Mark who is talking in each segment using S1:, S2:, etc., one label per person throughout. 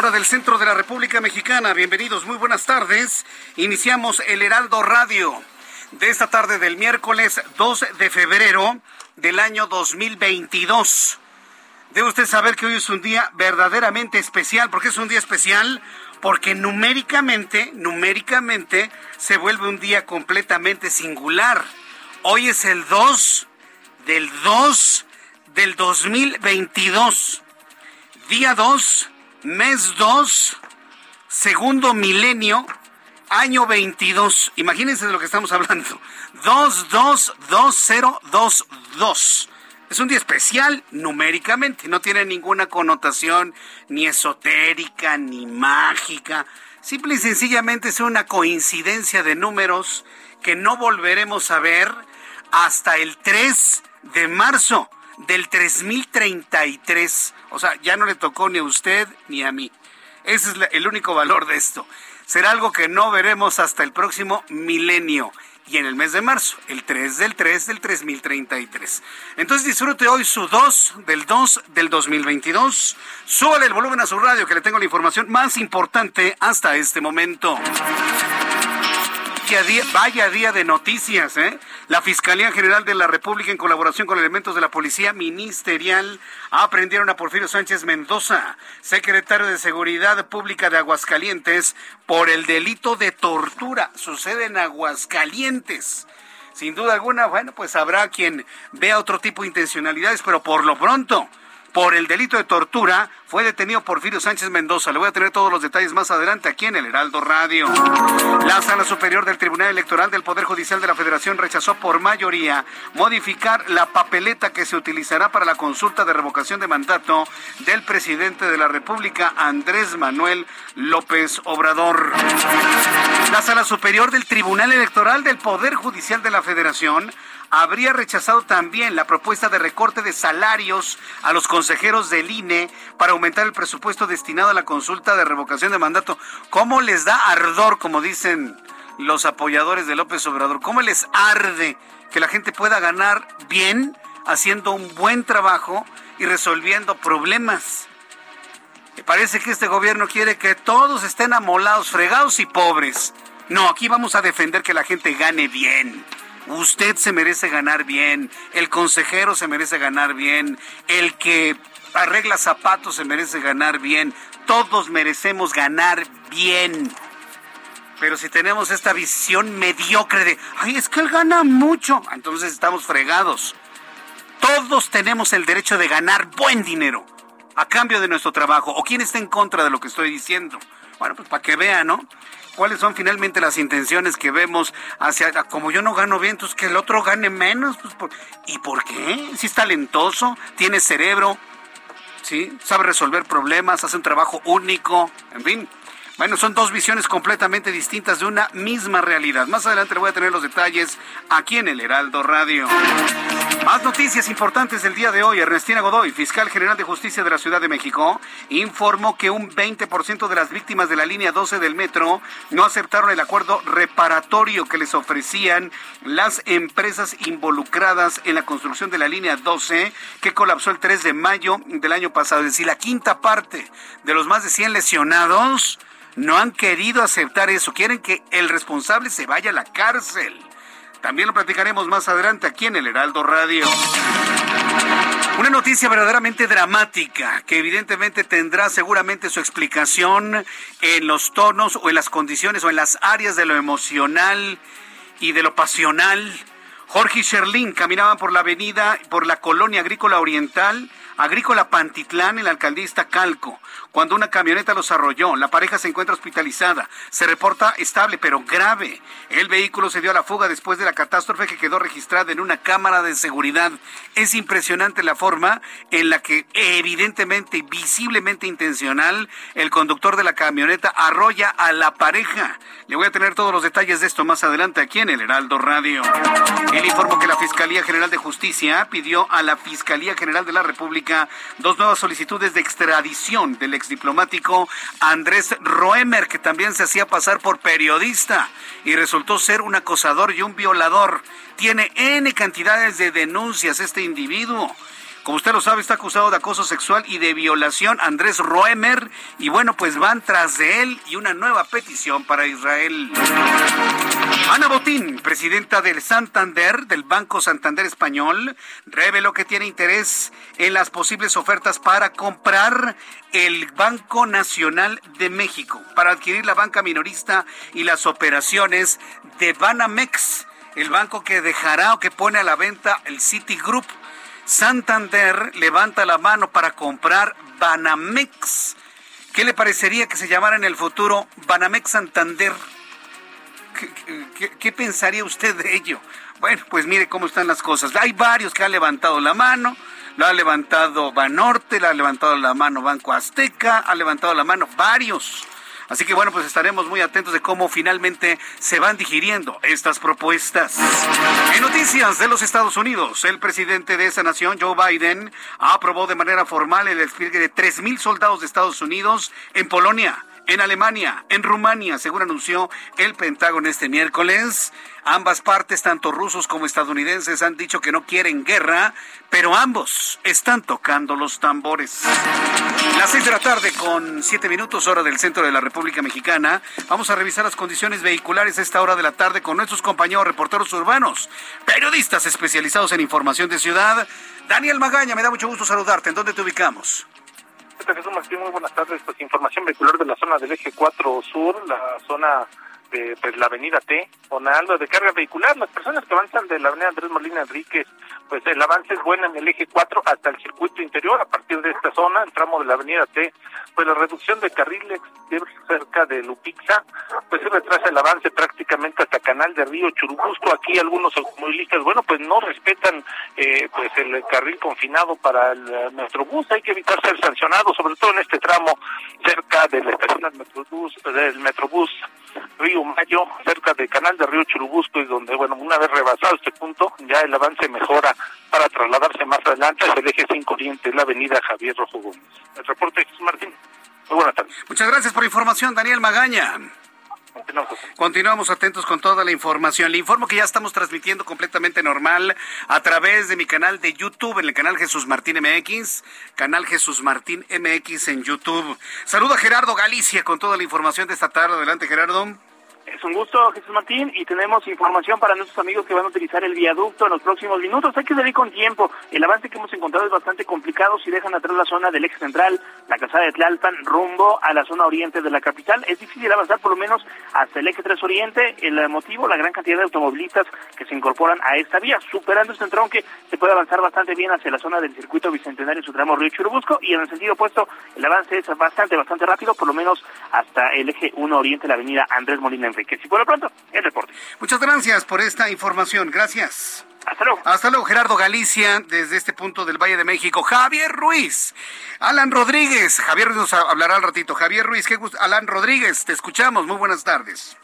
S1: hora del centro de la República Mexicana. Bienvenidos, muy buenas tardes. Iniciamos el Heraldo Radio de esta tarde del miércoles 2 de febrero del año 2022. Debe usted saber que hoy es un día verdaderamente especial. ¿Por qué es un día especial? Porque numéricamente, numéricamente, se vuelve un día completamente singular. Hoy es el 2 del 2 del 2022. Día 2, mes 2, segundo milenio, año 22. Imagínense de lo que estamos hablando. 222022. Es un día especial numéricamente, no tiene ninguna connotación ni esotérica ni mágica. Simple y sencillamente es una coincidencia de números que no volveremos a ver hasta el 3 de marzo del 3033. O sea, ya no le tocó ni a usted ni a mí. Ese es el único valor de esto. Será algo que no veremos hasta el próximo milenio y en el mes de marzo, el 3 del 3 del 3033. Entonces disfrute hoy su 2 del 2 del 2022. Súbale el volumen a su radio que le tengo la información más importante hasta este momento vaya día, de noticias, ¿eh? La Fiscalía General de la República, en colaboración con elementos de la Policía Ministerial, aprendieron a Porfirio Sánchez Mendoza, secretario de Seguridad Pública de Aguascalientes, por el delito de tortura. Sucede en Aguascalientes. Sin duda alguna, bueno, pues habrá quien vea otro tipo de intencionalidades, pero por lo pronto, por el delito de tortura fue detenido Porfirio Sánchez Mendoza. Le voy a tener todos los detalles más adelante aquí en el Heraldo Radio. La Sala Superior del Tribunal Electoral del Poder Judicial de la Federación rechazó por mayoría modificar la papeleta que se utilizará para la consulta de revocación de mandato del presidente de la República, Andrés Manuel López Obrador. La Sala Superior del Tribunal Electoral del Poder Judicial de la Federación habría rechazado también la propuesta de recorte de salarios a los consejeros del INE para aumentar el presupuesto destinado a la consulta de revocación de mandato. ¿Cómo les da ardor, como dicen los apoyadores de López Obrador? ¿Cómo les arde que la gente pueda ganar bien haciendo un buen trabajo y resolviendo problemas? Parece que este gobierno quiere que todos estén amolados, fregados y pobres. No, aquí vamos a defender que la gente gane bien. Usted se merece ganar bien, el consejero se merece ganar bien, el que arregla zapatos se merece ganar bien, todos merecemos ganar bien. Pero si tenemos esta visión mediocre de, ay, es que él gana mucho, entonces estamos fregados. Todos tenemos el derecho de ganar buen dinero a cambio de nuestro trabajo. ¿O quién está en contra de lo que estoy diciendo? Bueno, pues para que vean, ¿no? cuáles son finalmente las intenciones que vemos hacia, como yo no gano bien, entonces que el otro gane menos. Pues, ¿Y por qué? Si es talentoso, tiene cerebro, ¿sí? sabe resolver problemas, hace un trabajo único, en fin. Bueno, son dos visiones completamente distintas de una misma realidad. Más adelante le voy a tener los detalles aquí en el Heraldo Radio. Más noticias importantes del día de hoy. Ernestina Godoy, fiscal general de justicia de la Ciudad de México, informó que un 20% de las víctimas de la línea 12 del metro no aceptaron el acuerdo reparatorio que les ofrecían las empresas involucradas en la construcción de la línea 12 que colapsó el 3 de mayo del año pasado. Es decir, la quinta parte de los más de 100 lesionados no han querido aceptar eso. Quieren que el responsable se vaya a la cárcel. También lo platicaremos más adelante aquí en el Heraldo Radio. Una noticia verdaderamente dramática que evidentemente tendrá seguramente su explicación en los tonos o en las condiciones o en las áreas de lo emocional y de lo pasional. Jorge y Sherlin caminaban por la avenida, por la colonia agrícola oriental Agrícola Pantitlán en la alcaldía Calco, cuando una camioneta los arrolló. La pareja se encuentra hospitalizada. Se reporta estable, pero grave. El vehículo se dio a la fuga después de la catástrofe que quedó registrada en una cámara de seguridad. Es impresionante la forma en la que evidentemente, visiblemente intencional, el conductor de la camioneta arrolla a la pareja. Le voy a tener todos los detalles de esto más adelante aquí en el Heraldo Radio. El informó que la Fiscalía General de Justicia pidió a la Fiscalía General de la República dos nuevas solicitudes de extradición del exdiplomático Andrés Roemer, que también se hacía pasar por periodista y resultó ser un acosador y un violador. Tiene N cantidades de denuncias este individuo. Como usted lo sabe, está acusado de acoso sexual y de violación Andrés Roemer. Y bueno, pues van tras de él y una nueva petición para Israel. Ana Botín, presidenta del Santander, del Banco Santander Español, reveló que tiene interés en las posibles ofertas para comprar el Banco Nacional de México, para adquirir la banca minorista y las operaciones de Banamex, el banco que dejará o que pone a la venta el Citigroup Santander levanta la mano para comprar Banamex. ¿Qué le parecería que se llamara en el futuro Banamex Santander? ¿Qué, pensaría usted de ello? Bueno, pues mire cómo están las cosas. Hay varios que han levantado la mano. Lo ha levantado Banorte, lo ha levantado la mano Banco Azteca, ha levantado la mano varios. Así que bueno, pues estaremos muy atentos de cómo finalmente se van digiriendo estas propuestas. En noticias de los Estados Unidos, el presidente de esa nación, Joe Biden, aprobó de manera formal el despliegue de 3.000 soldados de Estados Unidos en Polonia en Alemania, en Rumania, según anunció el Pentágono este miércoles. Ambas partes, tanto rusos como estadounidenses, han dicho que no quieren guerra, pero ambos están tocando los tambores. Las seis de la tarde con siete minutos hora del centro de la República Mexicana. Vamos a revisar las condiciones vehiculares a esta hora de la tarde con nuestros compañeros reporteros urbanos, periodistas especializados en información de ciudad. Daniel Magaña, me da mucho gusto saludarte. ¿En dónde te ubicamos?
S2: Jesús Martín, muy buenas tardes. Pues información vehicular de la zona del eje 4 sur, la zona de pues, la avenida T, algo de carga vehicular. Las personas que avanzan de la avenida Andrés Molina Enríquez, pues el avance es bueno en el eje 4 hasta el circuito interior. A partir de esta zona, el tramo de la avenida T, pues la reducción de carriles cerca de Lupixa, pues se retrasa el avance prácticamente hasta Canal de Río Churubusco. Aquí algunos automovilistas, bueno, pues no respetan eh, pues el carril confinado para el eh, Metrobús. Hay que evitar ser sancionados, sobre todo en este tramo cerca de la estación del Metrobús, del Metrobús Río Mayo, cerca del canal de Río Churubusco, y donde, bueno, una vez rebasado este punto, ya el avance mejora para trasladarse más adelante hacia el eje 5 Oriente, la avenida Javier Rojo Gómez. El reporte Jesús Martín. Muy buenas tardes.
S1: Muchas gracias por la información, Daniel Magaña. Continuamos atentos con toda la información. Le informo que ya estamos transmitiendo completamente normal a través de mi canal de YouTube, en el canal Jesús Martín MX, canal Jesús Martín MX en YouTube. Saludo a Gerardo Galicia con toda la información de esta tarde. Adelante, Gerardo.
S3: Es un gusto, Jesús Martín, y tenemos información para nuestros amigos que van a utilizar el viaducto en los próximos minutos. Hay que salir con tiempo. El avance que hemos encontrado es bastante complicado si dejan atrás la zona del eje central, la casada de Tlalpan, rumbo a la zona oriente de la capital. Es difícil avanzar por lo menos hasta el eje 3 oriente. El motivo, la gran cantidad de automovilistas que se incorporan a esta vía. Superando este tronque, se puede avanzar bastante bien hacia la zona del circuito bicentenario en su tramo Río Churubusco y en el sentido opuesto, el avance es bastante, bastante rápido, por lo menos hasta el eje 1 oriente, la avenida Andrés Molina que Si por lo pronto, el reporte.
S1: Muchas gracias por esta información. Gracias.
S3: Hasta luego.
S1: Hasta luego, Gerardo Galicia, desde este punto del Valle de México. Javier Ruiz, Alan Rodríguez. Javier nos hablará al ratito. Javier Ruiz, qué gusto. Alan Rodríguez, te escuchamos. Muy buenas tardes.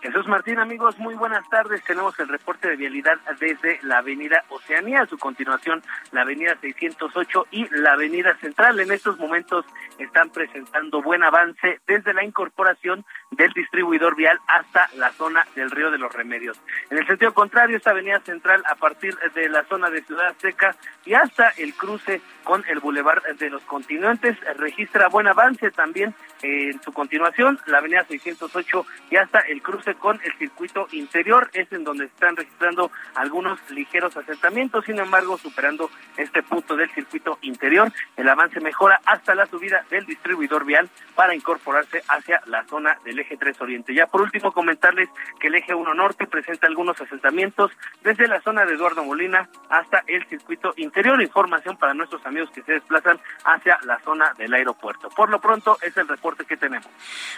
S4: Jesús Martín, amigos, muy buenas tardes. Tenemos el reporte de vialidad desde la avenida Oceanía, a su continuación la avenida 608 y la avenida Central. En estos momentos están presentando buen avance desde la incorporación del distribuidor vial hasta la zona del Río de los Remedios. En el sentido contrario, esta avenida Central a partir de la zona de Ciudad Seca y hasta el cruce con el Boulevard de los Continentes registra buen avance también en su continuación, la avenida 608 y hasta el cruce con el circuito interior, es en donde están registrando algunos ligeros asentamientos, sin embargo, superando este punto del circuito interior, el avance mejora hasta la subida del distribuidor vial para incorporarse hacia la zona del eje 3 Oriente. Ya por último, comentarles que el eje 1 Norte presenta algunos asentamientos desde la zona de Eduardo Molina hasta el circuito interior. Información para nuestros amigos que se desplazan hacia la zona del aeropuerto. Por lo pronto, es el reporte que tenemos.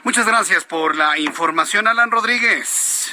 S1: Muchas gracias por la información, Alan Rodríguez.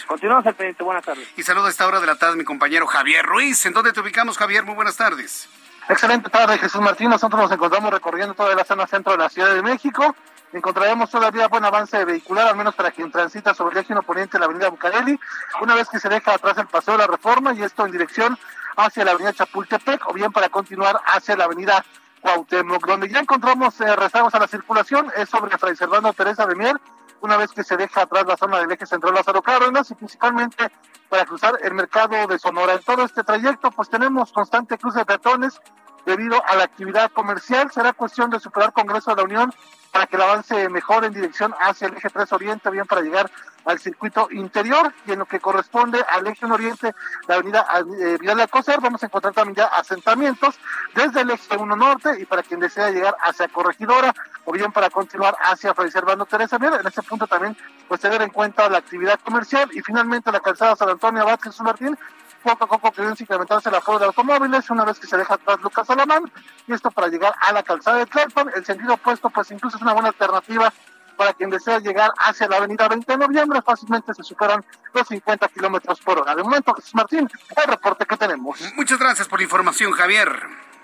S4: Continuamos al pendiente. Buenas tardes.
S1: Y saludo a esta hora de la tarde mi compañero Javier Ruiz. ¿En dónde te ubicamos, Javier? Muy buenas tardes.
S5: Excelente tarde, Jesús Martín. Nosotros nos encontramos recorriendo toda la zona centro de la Ciudad de México. Encontraremos todavía buen avance vehicular, al menos para quien transita sobre el eje poniente de la avenida Bucareli, una vez que se deja atrás el paseo de la Reforma y esto en dirección hacia la avenida Chapultepec o bien para continuar hacia la avenida Cuauhtémoc, donde ya encontramos eh, rezagos a la circulación, es sobre Fray Servando Teresa de Mier, una vez que se deja atrás la zona del eje central Lázaro Cárdenas y principalmente para cruzar el mercado de Sonora. En todo este trayecto pues tenemos constante cruce de peatones debido a la actividad comercial. Será cuestión de superar Congreso de la Unión para que el avance mejore en dirección hacia el eje 3 Oriente, bien para llegar al circuito interior y en lo que corresponde al eje oriente, la avenida eh, Vidal de Alcocer, vamos a encontrar también ya asentamientos desde el eje 1 norte y para quien desea llegar hacia Corregidora o bien para continuar hacia Fray Servando Teresa Mier, en ese punto también pues tener en cuenta la actividad comercial y finalmente la calzada San Antonio Abad Jesús Martín poco a poco comienza incrementarse la aforo de automóviles una vez que se deja atrás Lucas Alamán y esto para llegar a la calzada de Tlalpan, el sentido opuesto pues incluso es una buena alternativa para quien desea llegar hacia la avenida 20 de noviembre, fácilmente se superan los 50 kilómetros por hora. De momento, Jesús Martín, el reporte que tenemos.
S1: Muchas gracias por la información, Javier.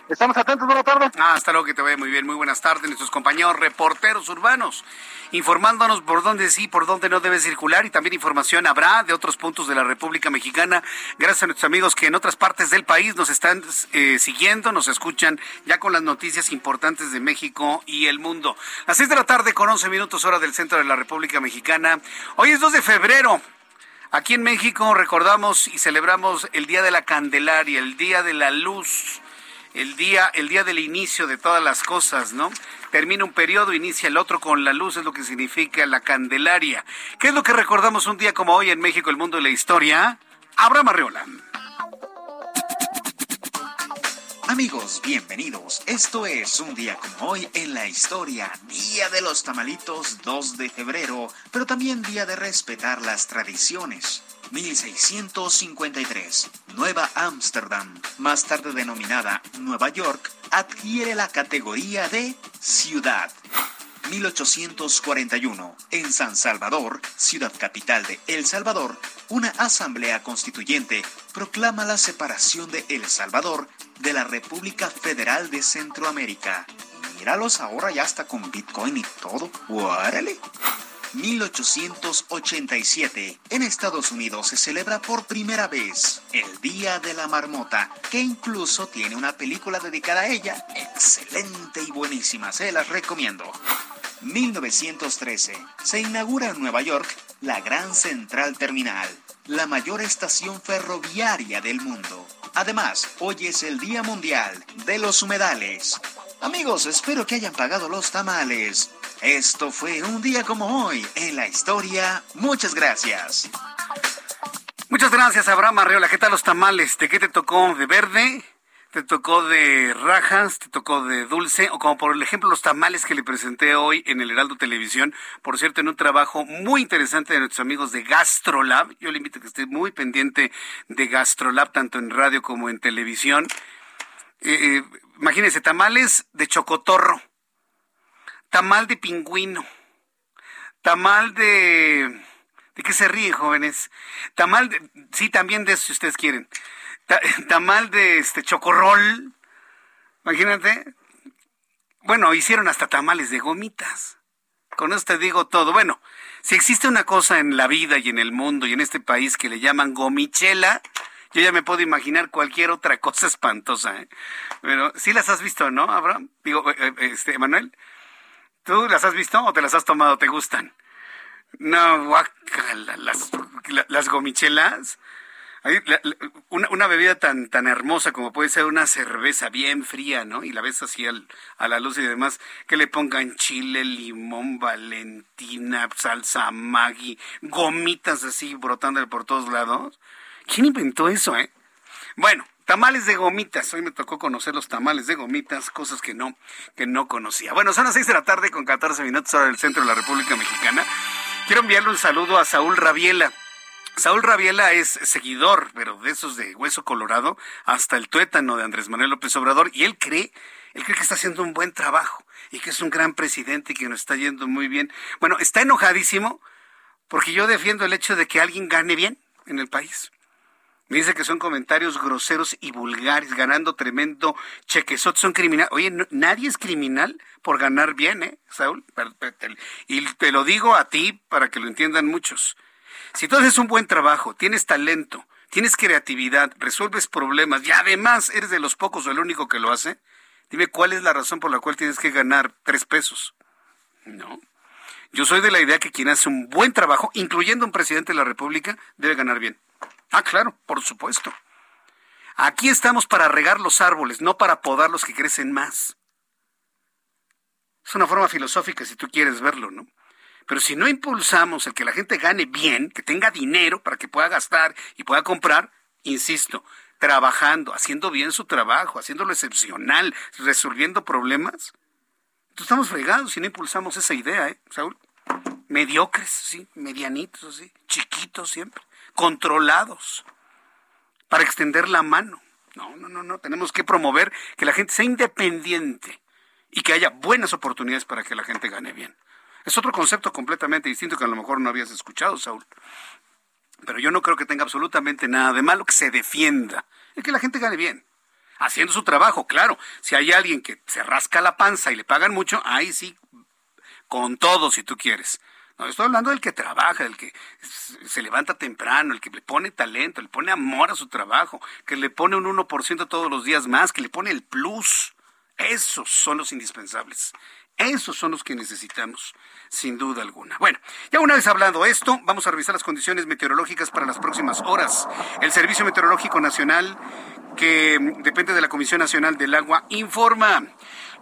S5: Estamos atentos, buenas tardes.
S1: Ah, hasta luego, que te vaya muy bien. Muy buenas tardes, nuestros compañeros reporteros urbanos, informándonos por dónde sí, por dónde no debe circular y también información habrá de otros puntos de la República Mexicana. Gracias a nuestros amigos que en otras partes del país nos están eh, siguiendo, nos escuchan ya con las noticias importantes de México y el mundo. A seis de la tarde con 11 minutos hora del centro de la República Mexicana. Hoy es 2 de febrero. Aquí en México recordamos y celebramos el Día de la Candelaria, el Día de la Luz el día, el día del inicio de todas las cosas, ¿no? Termina un periodo, inicia el otro con la luz, es lo que significa la Candelaria. ¿Qué es lo que recordamos un día como hoy en México, el mundo y la historia? Abraham Arreola.
S6: Amigos, bienvenidos. Esto es un día como hoy en la historia, Día de los Tamalitos 2 de febrero, pero también día de respetar las tradiciones. 1653, Nueva Ámsterdam, más tarde denominada Nueva York, adquiere la categoría de ciudad. 1841, en San Salvador, ciudad capital de El Salvador, una asamblea constituyente proclama la separación de El Salvador de la República Federal de Centroamérica. Míralos ahora ya está con Bitcoin y todo. ¡Órale! 1887, en Estados Unidos se celebra por primera vez el Día de la Marmota, que incluso tiene una película dedicada a ella, excelente y buenísima, se las recomiendo. 1913, se inaugura en Nueva York la Gran Central Terminal, la mayor estación ferroviaria del mundo. Además, hoy es el Día Mundial de los Humedales. Amigos, espero que hayan pagado los tamales. Esto fue un día como hoy en la historia. Muchas gracias.
S1: Muchas gracias, Abraham Arreola. ¿Qué tal los tamales? ¿De qué te tocó? ¿De verde? ¿Te tocó de rajas? ¿Te tocó de dulce? O como por ejemplo los tamales que le presenté hoy en el Heraldo Televisión. Por cierto, en un trabajo muy interesante de nuestros amigos de Gastrolab. Yo le invito a que esté muy pendiente de Gastrolab, tanto en radio como en televisión. Eh, eh, imagínense, tamales de chocotorro tamal de pingüino, tamal de... ¿De qué se ríen, jóvenes? Tamal de... Sí, también de eso, si ustedes quieren. tamal de este chocorrol. Imagínate. Bueno, hicieron hasta tamales de gomitas. Con eso te digo todo. Bueno, si existe una cosa en la vida y en el mundo y en este país que le llaman gomichela, yo ya me puedo imaginar cualquier otra cosa espantosa. ¿eh? Pero sí las has visto, ¿no, Abraham? Digo, eh, eh, este, Manuel, ¿tú las has visto o te las has tomado? ¿Te gustan? No, guacala, las, las gomichelas una, bebida tan, tan hermosa como puede ser una cerveza bien fría, ¿no? Y la ves así a la luz y demás, que le pongan chile, limón, valentina, salsa maggi, gomitas así brotando por todos lados. ¿Quién inventó eso, eh? Bueno, tamales de gomitas. Hoy me tocó conocer los tamales de gomitas, cosas que no, que no conocía. Bueno, son las seis de la tarde con 14 minutos hora del centro de la República Mexicana. Quiero enviarle un saludo a Saúl Rabiela. Saúl Rabiela es seguidor, pero de esos de hueso colorado, hasta el tuétano de Andrés Manuel López Obrador, y él cree, él cree que está haciendo un buen trabajo y que es un gran presidente y que nos está yendo muy bien. Bueno, está enojadísimo porque yo defiendo el hecho de que alguien gane bien en el país. Me dice que son comentarios groseros y vulgares, ganando tremendo chequezot, son criminales. Oye, nadie es criminal por ganar bien, ¿eh, Saúl? Y te lo digo a ti para que lo entiendan muchos. Si tú haces un buen trabajo, tienes talento, tienes creatividad, resuelves problemas y además eres de los pocos o el único que lo hace, dime cuál es la razón por la cual tienes que ganar tres pesos. No. Yo soy de la idea que quien hace un buen trabajo, incluyendo un presidente de la República, debe ganar bien. Ah, claro, por supuesto. Aquí estamos para regar los árboles, no para podar los que crecen más. Es una forma filosófica si tú quieres verlo, ¿no? Pero si no impulsamos el que la gente gane bien, que tenga dinero para que pueda gastar y pueda comprar, insisto, trabajando, haciendo bien su trabajo, haciéndolo excepcional, resolviendo problemas, entonces estamos fregados si no impulsamos esa idea, ¿eh, Saúl? Mediocres, sí, medianitos, sí, chiquitos siempre, controlados, para extender la mano. No, no, no, no, tenemos que promover que la gente sea independiente y que haya buenas oportunidades para que la gente gane bien. Es otro concepto completamente distinto que a lo mejor no habías escuchado, Saúl. Pero yo no creo que tenga absolutamente nada de malo que se defienda. y que la gente gane bien. Haciendo su trabajo, claro. Si hay alguien que se rasca la panza y le pagan mucho, ahí sí, con todo si tú quieres. No, estoy hablando del que trabaja, del que se levanta temprano, el que le pone talento, le pone amor a su trabajo, que le pone un 1% todos los días más, que le pone el plus. Esos son los indispensables. Esos son los que necesitamos, sin duda alguna. Bueno, ya una vez hablado esto, vamos a revisar las condiciones meteorológicas para las próximas horas. El Servicio Meteorológico Nacional, que depende de la Comisión Nacional del Agua, informa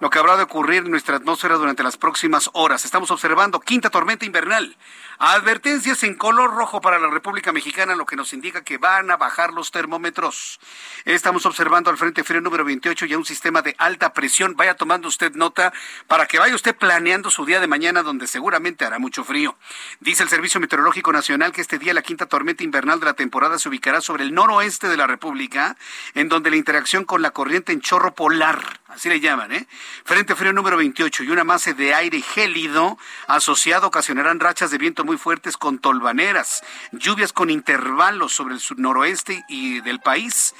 S1: lo que habrá de ocurrir en nuestra atmósfera durante las próximas horas. Estamos observando quinta tormenta invernal. Advertencias en color rojo para la República Mexicana, lo que nos indica que van a bajar los termómetros. Estamos observando al Frente Frío número 28 ya un sistema de alta presión. Vaya tomando usted nota para que vaya usted planeando su día de mañana donde seguramente hará mucho frío. Dice el Servicio Meteorológico Nacional que este día la quinta tormenta invernal de la temporada se ubicará sobre el noroeste de la República, en donde la interacción con la corriente en chorro polar, así le llaman, ¿eh? Frente frío número 28 y una masa de aire gélido asociado ocasionarán rachas de viento muy fuertes con tolvaneras, lluvias con intervalos sobre el noroeste y del país.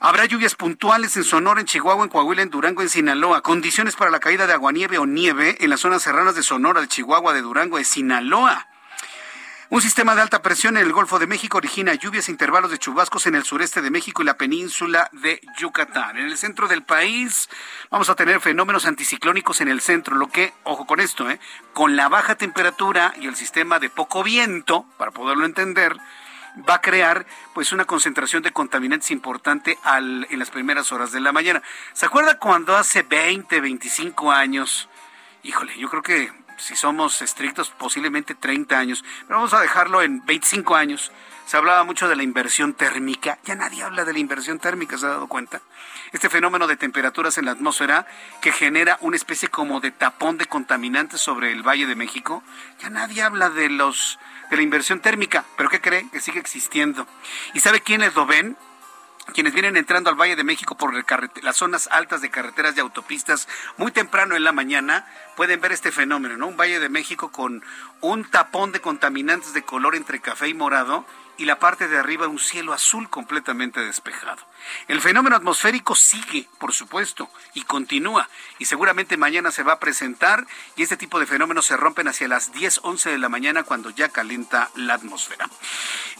S1: Habrá lluvias puntuales en Sonora, en Chihuahua, en Coahuila, en Durango, en Sinaloa. Condiciones para la caída de aguanieve o nieve en las zonas serranas de Sonora, de Chihuahua, de Durango, de Sinaloa. Un sistema de alta presión en el Golfo de México origina lluvias e intervalos de chubascos en el sureste de México y la península de Yucatán. En el centro del país vamos a tener fenómenos anticiclónicos en el centro, lo que, ojo con esto, ¿eh? con la baja temperatura y el sistema de poco viento, para poderlo entender, va a crear pues una concentración de contaminantes importante en las primeras horas de la mañana. ¿Se acuerda cuando hace 20, 25 años? Híjole, yo creo que si somos estrictos, posiblemente 30 años, pero vamos a dejarlo en 25 años. Se hablaba mucho de la inversión térmica, ya nadie habla de la inversión térmica, ¿se ha dado cuenta? Este fenómeno de temperaturas en la atmósfera que genera una especie como de tapón de contaminantes sobre el Valle de México, ya nadie habla de los de la inversión térmica, pero ¿qué cree? Que sigue existiendo. ¿Y sabe quiénes lo ven? Quienes vienen entrando al Valle de México por las zonas altas de carreteras y autopistas muy temprano en la mañana, pueden ver este fenómeno, ¿no? Un Valle de México con un tapón de contaminantes de color entre café y morado y la parte de arriba un cielo azul completamente despejado. El fenómeno atmosférico sigue, por supuesto, y continúa, y seguramente mañana se va a presentar, y este tipo de fenómenos se rompen hacia las 10, 11 de la mañana cuando ya calenta la atmósfera.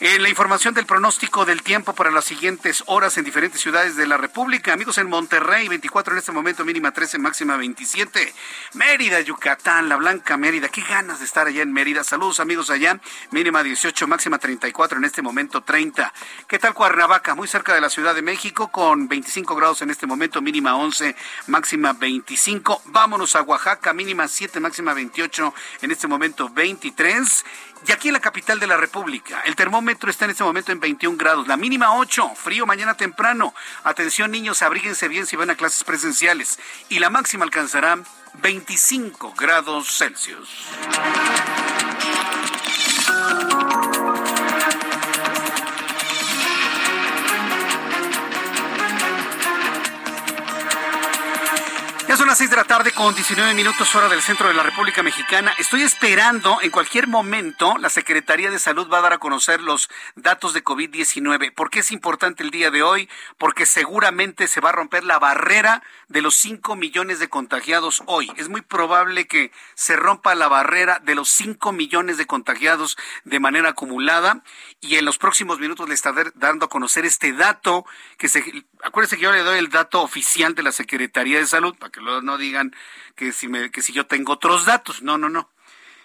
S1: En la información del pronóstico del tiempo para las siguientes horas en diferentes ciudades de la República, amigos en Monterrey, 24 en este momento, mínima 13, máxima 27. Mérida, Yucatán, la Blanca Mérida, qué ganas de estar allá en Mérida. Saludos amigos allá, mínima 18, máxima 34, en este momento 30. ¿Qué tal Cuernavaca? Muy cerca de la Ciudad de México con 25 grados en este momento, mínima 11, máxima 25. Vámonos a Oaxaca, mínima 7, máxima 28, en este momento 23. Y aquí en la capital de la República, el termómetro está en este momento en 21 grados, la mínima 8, frío mañana temprano. Atención niños, abríguense bien si van a clases presenciales. Y la máxima alcanzará 25 grados Celsius. Son las seis de la tarde con 19 minutos hora del centro de la República Mexicana. Estoy esperando en cualquier momento la Secretaría de Salud va a dar a conocer los datos de COVID-19. ¿Por qué es importante el día de hoy? Porque seguramente se va a romper la barrera de los 5 millones de contagiados hoy. Es muy probable que se rompa la barrera de los 5 millones de contagiados de manera acumulada y en los próximos minutos le estaré dando a conocer este dato que se acuérdense que yo le doy el dato oficial de la Secretaría de Salud para que luego no digan que si me, que si yo tengo otros datos. No, no, no.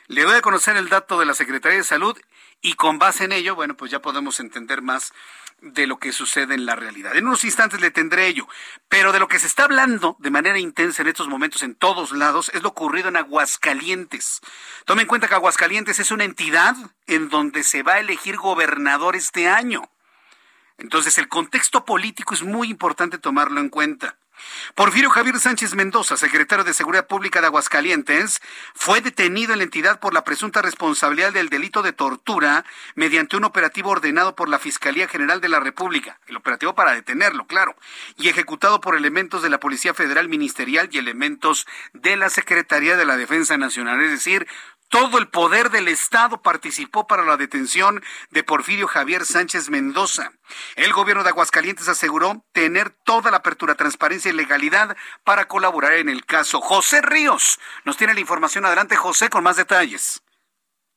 S1: Le doy a conocer el dato de la Secretaría de Salud y con base en ello, bueno, pues ya podemos entender más de lo que sucede en la realidad. En unos instantes le tendré ello, pero de lo que se está hablando de manera intensa en estos momentos en todos lados es lo ocurrido en Aguascalientes. Tome en cuenta que Aguascalientes es una entidad en donde se va a elegir gobernador este año. Entonces el contexto político es muy importante tomarlo en cuenta. Porfirio Javier Sánchez Mendoza, secretario de Seguridad Pública de Aguascalientes, fue detenido en la entidad por la presunta responsabilidad del delito de tortura mediante un operativo ordenado por la Fiscalía General de la República, el operativo para detenerlo, claro, y ejecutado por elementos de la Policía Federal Ministerial y elementos de la Secretaría de la Defensa Nacional, es decir, todo el poder del Estado participó para la detención de Porfirio Javier Sánchez Mendoza. El gobierno de Aguascalientes aseguró tener toda la apertura, transparencia y legalidad para colaborar en el caso. José Ríos nos tiene la información. Adelante, José, con más detalles.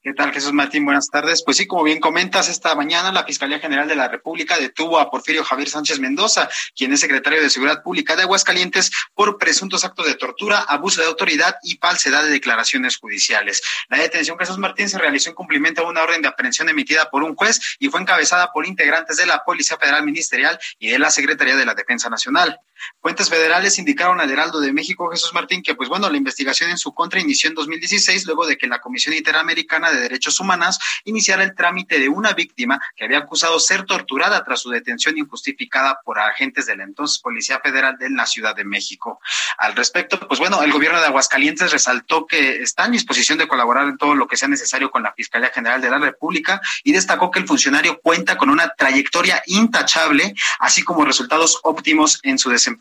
S7: ¿Qué tal, Jesús Martín? Buenas tardes. Pues sí, como bien comentas, esta mañana la Fiscalía General de la República detuvo a Porfirio Javier Sánchez Mendoza, quien es secretario de Seguridad Pública de Aguascalientes, por presuntos actos de tortura, abuso de autoridad y falsedad de declaraciones judiciales. La detención, Jesús Martín, se realizó en cumplimiento a una orden de aprehensión emitida por un juez y fue encabezada por integrantes de la Policía Federal Ministerial y de la Secretaría de la Defensa Nacional. Fuentes federales indicaron al Heraldo de México, Jesús Martín, que pues bueno, la investigación en su contra inició en 2016, luego de que la Comisión Interamericana de Derechos Humanos iniciara el trámite de una víctima que había acusado ser torturada tras su detención injustificada por agentes de la entonces Policía Federal de la Ciudad de México. Al respecto, pues bueno, el gobierno de Aguascalientes resaltó que está en disposición de colaborar en todo lo que sea necesario con la Fiscalía General de la República y destacó que el funcionario cuenta con una trayectoria intachable, así como resultados óptimos en su desempeño.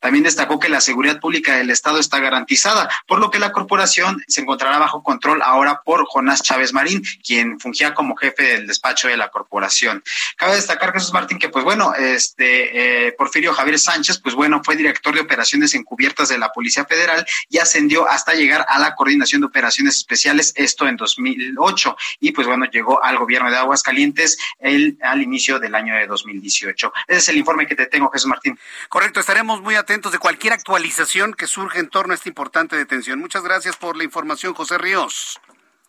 S7: También destacó que la seguridad pública del Estado está garantizada, por lo que la corporación se encontrará bajo control ahora por Jonás Chávez Marín, quien fungía como jefe del despacho de la corporación. Cabe destacar, Jesús Martín, que pues bueno, este eh, Porfirio Javier Sánchez, pues bueno, fue director de operaciones encubiertas de la Policía Federal y ascendió hasta llegar a la coordinación de operaciones especiales, esto en 2008, y pues bueno, llegó al gobierno de Aguascalientes el, al inicio del año de 2018. Ese es el informe que te tengo, Jesús Martín.
S1: Correcto, estaremos muy atentos de cualquier actualización que surja en torno a esta importante detención. Muchas gracias por la información, José Ríos.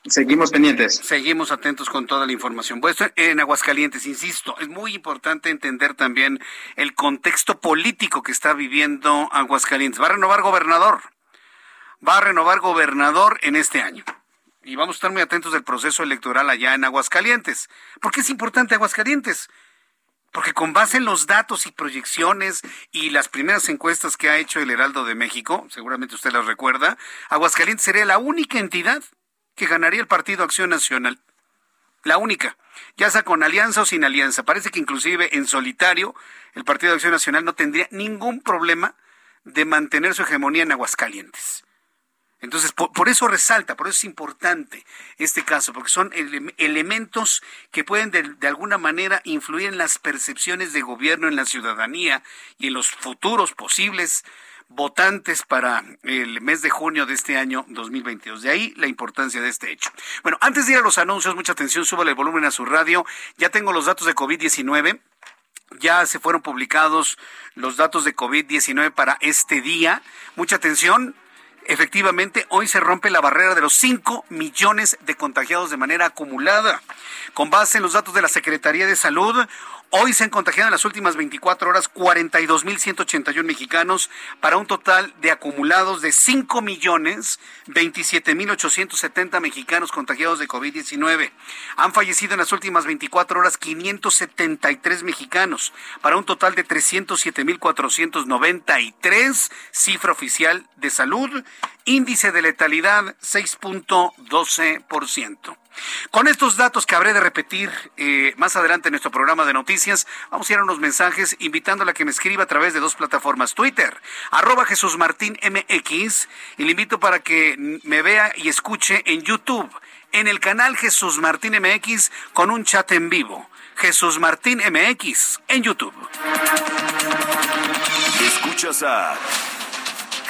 S7: Seguimos pendientes.
S1: Seguimos atentos con toda la información. Pues en Aguascalientes, insisto, es muy importante entender también el contexto político que está viviendo Aguascalientes. Va a renovar gobernador. Va a renovar gobernador en este año. Y vamos a estar muy atentos del proceso electoral allá en Aguascalientes. ¿Por qué es importante Aguascalientes? Porque con base en los datos y proyecciones y las primeras encuestas que ha hecho el Heraldo de México, seguramente usted las recuerda, Aguascalientes sería la única entidad que ganaría el Partido Acción Nacional. La única, ya sea con alianza o sin alianza. Parece que inclusive en solitario el Partido Acción Nacional no tendría ningún problema de mantener su hegemonía en Aguascalientes. Entonces, por, eso resalta, por eso es importante este caso, porque son elementos que pueden de, alguna manera influir en las percepciones de gobierno en la ciudadanía y en los futuros posibles votantes para el mes de junio de este año 2022. De ahí la importancia de este hecho. Bueno, antes de ir a los anuncios, mucha atención, súbale el volumen a su radio. Ya tengo los datos de COVID-19 ya se fueron publicados los datos de COVID-19 para este día. Mucha atención, Efectivamente, hoy se rompe la barrera de los 5 millones de contagiados de manera acumulada. Con base en los datos de la Secretaría de Salud, Hoy se han contagiado en las últimas 24 horas 42.181 mexicanos para un total de acumulados de 5.027.870 mexicanos contagiados de COVID-19. Han fallecido en las últimas 24 horas 573 mexicanos para un total de 307.493, cifra oficial de salud, índice de letalidad 6.12%. Con estos datos que habré de repetir eh, más adelante en nuestro programa de noticias, vamos a ir a unos mensajes invitándola a que me escriba a través de dos plataformas. Twitter, arroba Jesús Martín MX, y le invito para que me vea y escuche en YouTube, en el canal Jesús Martín MX, con un chat en vivo. Jesús Martín MX en YouTube.
S8: Escuchas a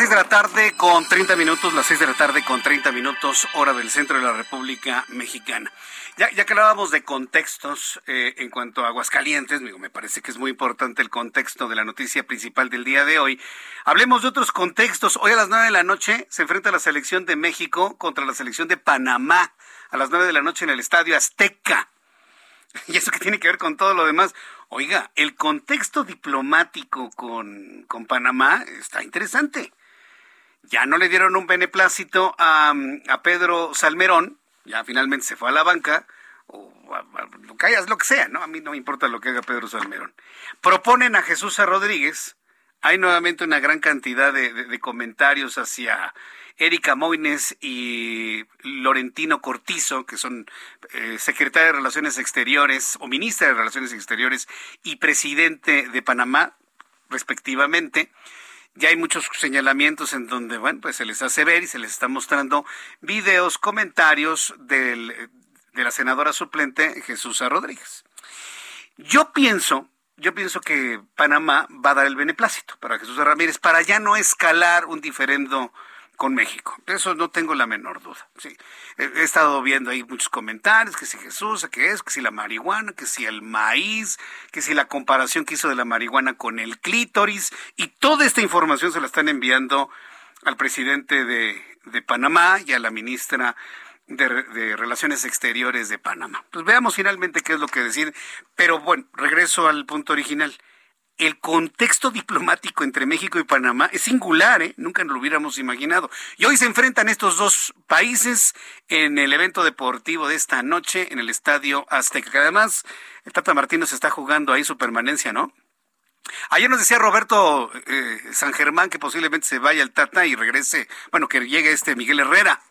S1: 6 de la tarde con 30 minutos, las 6 de la tarde con 30 minutos, hora del centro de la República Mexicana. Ya, ya que hablábamos de contextos eh, en cuanto a Aguascalientes, me parece que es muy importante el contexto de la noticia principal del día de hoy. Hablemos de otros contextos. Hoy a las 9 de la noche se enfrenta la selección de México contra la selección de Panamá. A las 9 de la noche en el Estadio Azteca. ¿Y eso que tiene que ver con todo lo demás? Oiga, el contexto diplomático con, Panamá está interesante. Ya no le dieron un beneplácito a, a Pedro Salmerón, ya finalmente se fue a la banca, o lo que hayas, lo que sea, ¿no? A mí no me importa lo que haga Pedro Salmerón. Proponen a Jesús Rodríguez, hay nuevamente una gran cantidad de comentarios hacia Erika Moines y Lorentino Cortizo, que son eh, secretaria de Relaciones Exteriores o ministra de Relaciones Exteriores y presidente de Panamá, respectivamente. Ya hay muchos señalamientos en donde, bueno, pues se les hace ver y se les está mostrando videos, comentarios del, de la senadora suplente Jesús Rodríguez. Yo pienso, yo pienso que Panamá va a dar el beneplácito para Jesús Ramírez para ya no escalar un diferendo con México. Eso no tengo la menor duda. Sí. He, estado viendo ahí muchos comentarios, que si Jesús, que es, que si la marihuana, que si el maíz, que si la comparación que hizo de la marihuana con el clítoris, y toda esta información se la están enviando al presidente de, Panamá y a la ministra de, de, Relaciones Exteriores de Panamá. Pues veamos finalmente qué es lo que decir, pero bueno, regreso al punto original el contexto diplomático entre México y Panamá es singular, ¿eh? nunca nos lo hubiéramos imaginado. Y hoy se enfrentan estos dos países en el evento deportivo de esta noche en el Estadio Azteca, que además el Tata Martínez está jugando ahí su permanencia, ¿no? Ayer nos decía Roberto eh, San Germán que posiblemente se vaya el Tata y regrese, bueno, que llegue este Miguel Herrera.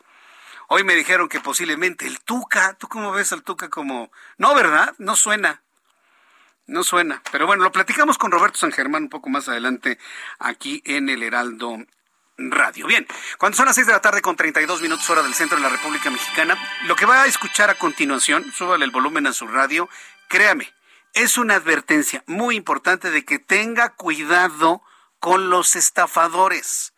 S1: Hoy me dijeron que posiblemente el Tuca, ¿tú cómo ves al Tuca como... No, ¿verdad? No suena. No suena. Pero bueno, lo platicamos con Roberto San Germán un poco más adelante aquí en el Heraldo Radio. Bien, cuando son las 6 de la tarde con 32 minutos hora del centro de la República Mexicana, lo que va a escuchar a continuación, súbale el volumen a su radio, créame, es una advertencia muy importante de que tenga cuidado con los estafadores.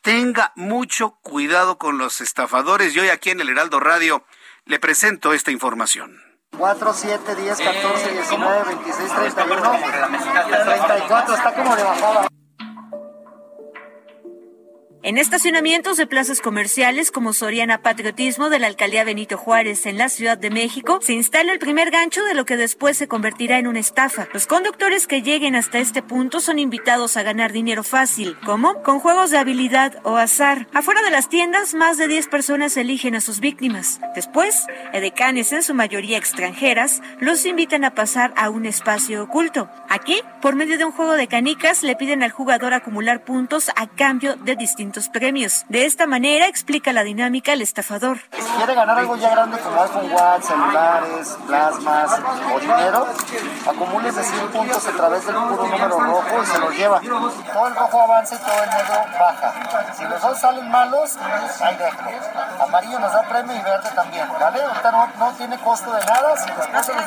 S1: Tenga mucho cuidado con los estafadores. Y hoy aquí en el Heraldo Radio le presento esta información.
S9: 4, 7, 10, 14, 19, 26, 31, 34, está como de bajada.
S10: En estacionamientos de plazas comerciales como Soriana Patriotismo de la alcaldía Benito Juárez en la Ciudad de México, se instala el primer gancho de lo que después se convertirá en una estafa. Los conductores que lleguen hasta este punto son invitados a ganar dinero fácil, como con juegos de habilidad o azar. Afuera de las tiendas, más de 10 personas eligen a sus víctimas. Después, edecanes en su mayoría extranjeras los invitan a pasar a un espacio oculto. Aquí, por medio de un juego de canicas, le piden al jugador acumular puntos a cambio de distintos premios. De esta manera explica la dinámica el estafador.
S9: Si quiere ganar algo ya grande como iPhone Watch, celulares, plasmas o dinero, acumule de 100 puntos a través del puro número rojo y se los lleva. Todo el rojo avanza y todo el negro baja. Si los dos salen malos, ahí déjalo. Amarillo nos da premio y verde también, ¿vale? Ahorita no, no tiene costo de nada. Si después de los,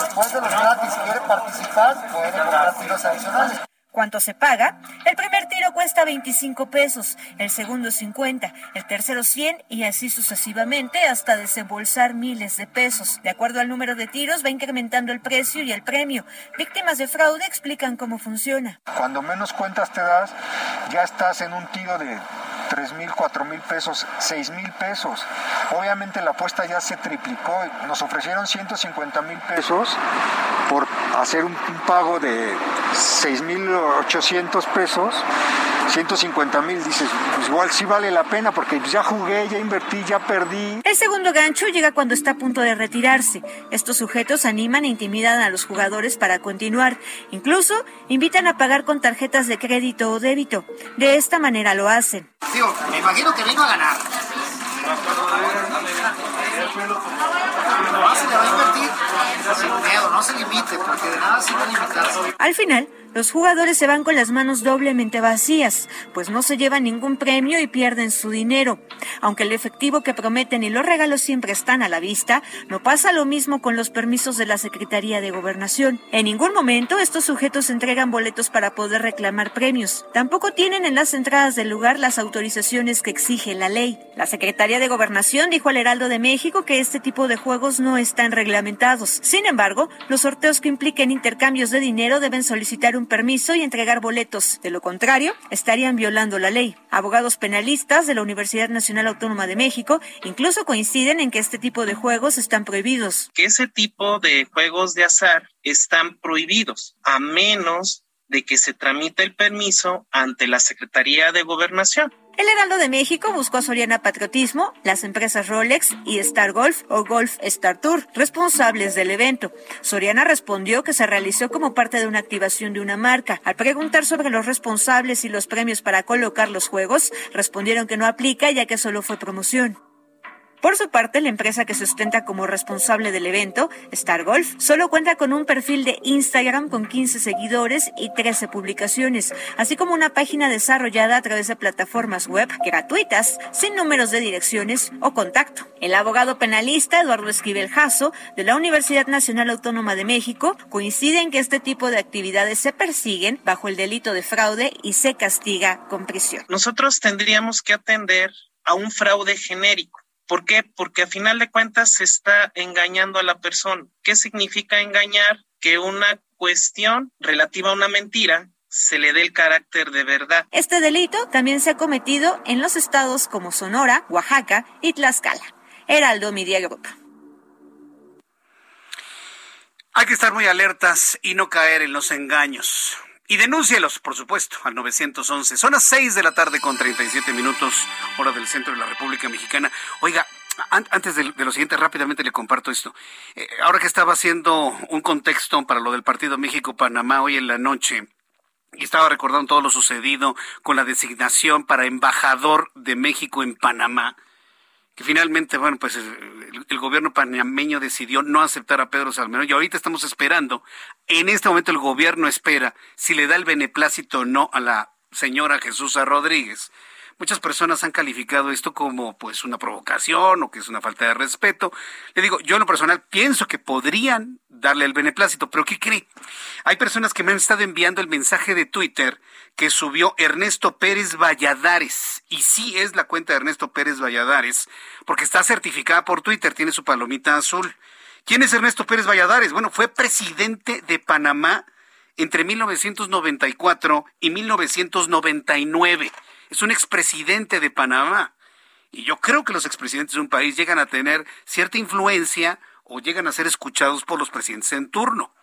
S9: después de los gratis quiere participar, puede comprar tiros adicionales.
S10: ¿Cuánto se paga? El primer tiro cuesta 25 pesos, el segundo 50, el tercero 100 y así sucesivamente hasta desembolsar miles de pesos. De acuerdo al número de tiros va incrementando el precio y el premio. Víctimas de fraude explican cómo funciona.
S11: Cuando menos cuentas te das, ya estás en un tiro de 3 mil, 4 mil pesos, 6 mil pesos. Obviamente la apuesta ya se triplicó. Nos ofrecieron 150 mil pesos por hacer un, pago de 6 mil 800 pesos. 150 mil, dices, pues igual sí vale la pena porque ya jugué, ya invertí, ya perdí.
S10: El segundo gancho llega cuando está a punto de retirarse. Estos sujetos animan e intimidan a los jugadores para continuar. Incluso invitan a pagar con tarjetas de crédito o débito. De esta manera lo hacen.
S12: Tío, me imagino que vengo a ganar. No se le va a invertir sin miedo, no se limite, porque de nada sirve limitarse.
S10: Al final, los jugadores se van con las manos doblemente vacías, pues no se llevan ningún premio y pierden su dinero. Aunque el efectivo que prometen y los regalos siempre están a la vista, no pasa lo mismo con los permisos de la Secretaría de Gobernación. En ningún momento estos sujetos entregan boletos para poder reclamar premios. Tampoco tienen en las entradas del lugar las autorizaciones que exige la ley. La Secretaría de Gobernación dijo al Heraldo de México que este tipo de juegos no están reglamentados. Sin embargo, los sorteos que impliquen intercambios de dinero deben solicitar un permiso y entregar boletos. De lo contrario, estarían violando la ley. Abogados penalistas de la Universidad Nacional Autónoma de México incluso coinciden en que este tipo de juegos están prohibidos.
S13: Que ese tipo de juegos de azar están prohibidos, a menos de que se tramite el permiso ante la Secretaría de Gobernación.
S10: El Heraldo de México buscó a Soriana Patriotismo, las empresas Rolex y Star Golf o Golf Star Tour, responsables del evento. Soriana respondió que se realizó como parte de una activación de una marca. Al preguntar sobre los responsables y los premios para colocar los juegos, respondieron que no aplica ya que solo fue promoción. Por su parte, la empresa que se ostenta como responsable del evento, Star Golf, solo cuenta con un perfil de Instagram con 15 seguidores y 13 publicaciones, así como una página desarrollada a través de plataformas web gratuitas, sin números de direcciones o contacto. El abogado penalista Eduardo Esquivel Jasso, de la Universidad Nacional Autónoma de México, coincide en que este tipo de actividades se persiguen bajo el delito de fraude y se castiga con prisión.
S13: Nosotros tendríamos que atender a un fraude genérico. ¿Por qué? Porque a final de cuentas se está engañando a la persona. ¿Qué significa engañar? Que una cuestión relativa a una mentira se le dé el carácter de verdad.
S10: Este delito también se ha cometido en los estados como Sonora, Oaxaca y Tlaxcala. Heraldo Media Group.
S1: Hay que estar muy alertas y no caer en los engaños. Y denúncielos, por supuesto, al 911. Son las 6 de la tarde con 37 minutos, hora del centro de la República Mexicana. Oiga, an antes de, de, lo siguiente, rápidamente le comparto esto. Eh, ahora que estaba haciendo un contexto para lo del partido México-Panamá hoy en la noche, y estaba recordando todo lo sucedido con la designación para embajador de México en Panamá, que finalmente, bueno, pues el, gobierno panameño decidió no aceptar a Pedro Salmerón y ahorita estamos esperando, en este momento el gobierno espera si le da el beneplácito o no a la señora Jesús Rodríguez. Muchas personas han calificado esto como pues una provocación o que es una falta de respeto. Le digo, yo en lo personal pienso que podrían darle el beneplácito, pero ¿qué cree? Hay personas que me han estado enviando el mensaje de Twitter que subió Ernesto Pérez Valladares. Y sí es la cuenta de Ernesto Pérez Valladares, porque está certificada por Twitter, tiene su palomita azul. ¿Quién es Ernesto Pérez Valladares? Bueno, fue presidente de Panamá entre 1994 y 1999 es un expresidente de Panamá. Y yo creo que los expresidentes de un país llegan a tener cierta influencia o llegan a ser escuchados por los presidentes en turno.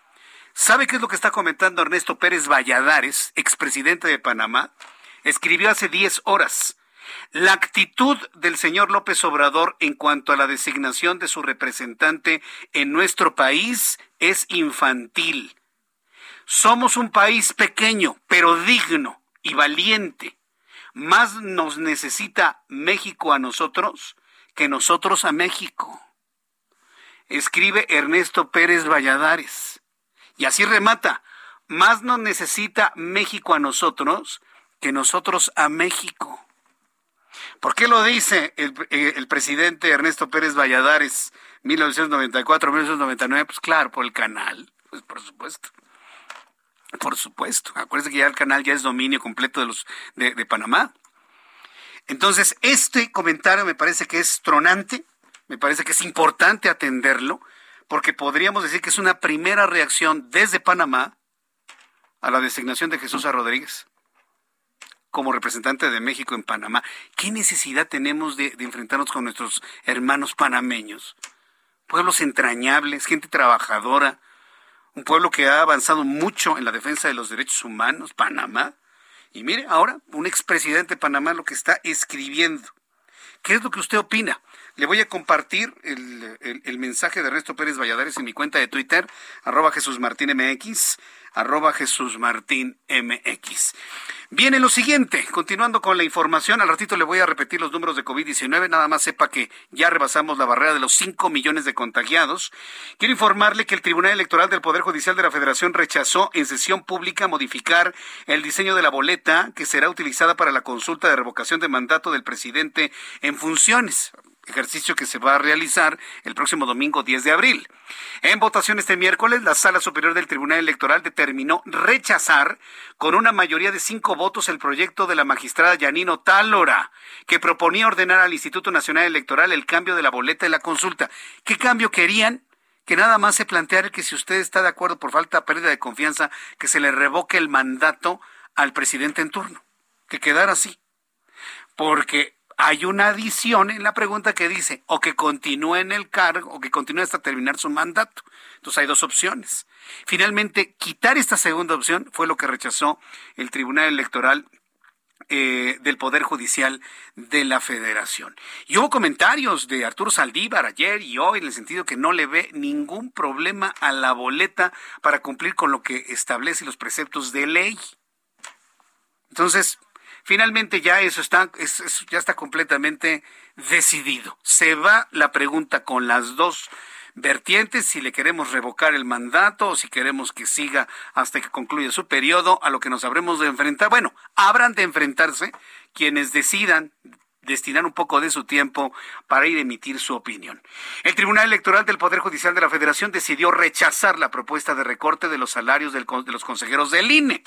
S1: ¿Sabe qué es lo que está comentando Ernesto Pérez Valladares, expresidente de Panamá? Escribió hace 10 horas. La actitud del señor López Obrador en cuanto a la designación de su representante en nuestro país es infantil. Somos un país pequeño, pero digno y valiente. Más nos necesita México a nosotros que nosotros a México. Escribe Ernesto Pérez Valladares. Y así remata. Más nos necesita México a nosotros que nosotros a México. ¿Por qué lo dice el, eh, presidente Ernesto Pérez Valladares 1994-1999? Pues claro, por el canal, pues por supuesto. Por supuesto. Acuérdense que ya el canal ya es dominio completo de los de, Panamá. Entonces, este comentario me parece que es tronante, me parece que es importante atenderlo, porque podríamos decir que es una primera reacción desde Panamá a la designación de Jesús. Rodríguez como representante de México en Panamá. ¿Qué necesidad tenemos de enfrentarnos con nuestros hermanos panameños? Pueblos entrañables, gente trabajadora, un pueblo que ha avanzado mucho en la defensa de los derechos humanos, Panamá. Y mire, ahora un expresidente de Panamá lo que está escribiendo. ¿Qué es lo que usted opina? Le voy a compartir el, mensaje de Ernesto Pérez Valladares en mi cuenta de Twitter, arroba Jesús Martín MX, arroba Jesús Martín MX. Viene lo siguiente, continuando con la información, al ratito le voy a repetir los números de COVID-19, nada más sepa que ya rebasamos la barrera de los 5 millones de contagiados. Quiero informarle que el Tribunal Electoral del Poder Judicial de la Federación rechazó en sesión pública modificar el diseño de la boleta que será utilizada para la consulta de revocación de mandato del presidente en funciones ejercicio que se va a realizar el próximo domingo 10 de abril. En votación este miércoles, la Sala Superior del Tribunal Electoral determinó rechazar con una mayoría de cinco votos el proyecto de la magistrada Yanino Tálora, que proponía ordenar al Instituto Nacional Electoral el cambio de la boleta de la consulta. ¿Qué cambio querían? Que nada más se planteara que si usted está de acuerdo por falta de pérdida de confianza, que se le revoque el mandato al presidente en turno. Que quedara así. Porque hay una adición en la pregunta que dice o que continúe en el cargo o que continúe hasta terminar su mandato. Entonces hay dos opciones. Finalmente, quitar esta segunda opción fue lo que rechazó el Tribunal Electoral eh, del Poder Judicial de la Federación. Y hubo comentarios de Arturo Saldívar ayer y hoy en el sentido que no le ve ningún problema a la boleta para cumplir con lo que establece los preceptos de ley. Entonces, Finalmente ya eso está, ya está completamente decidido. Se va la pregunta con las dos vertientes, si le queremos revocar el mandato o si queremos que siga hasta que concluya su periodo, a lo que nos habremos de enfrentar. Bueno, habrán de enfrentarse quienes decidan destinar un poco de su tiempo para ir a emitir su opinión. El Tribunal Electoral del Poder Judicial de la Federación decidió rechazar la propuesta de recorte de los salarios de los consejeros del INE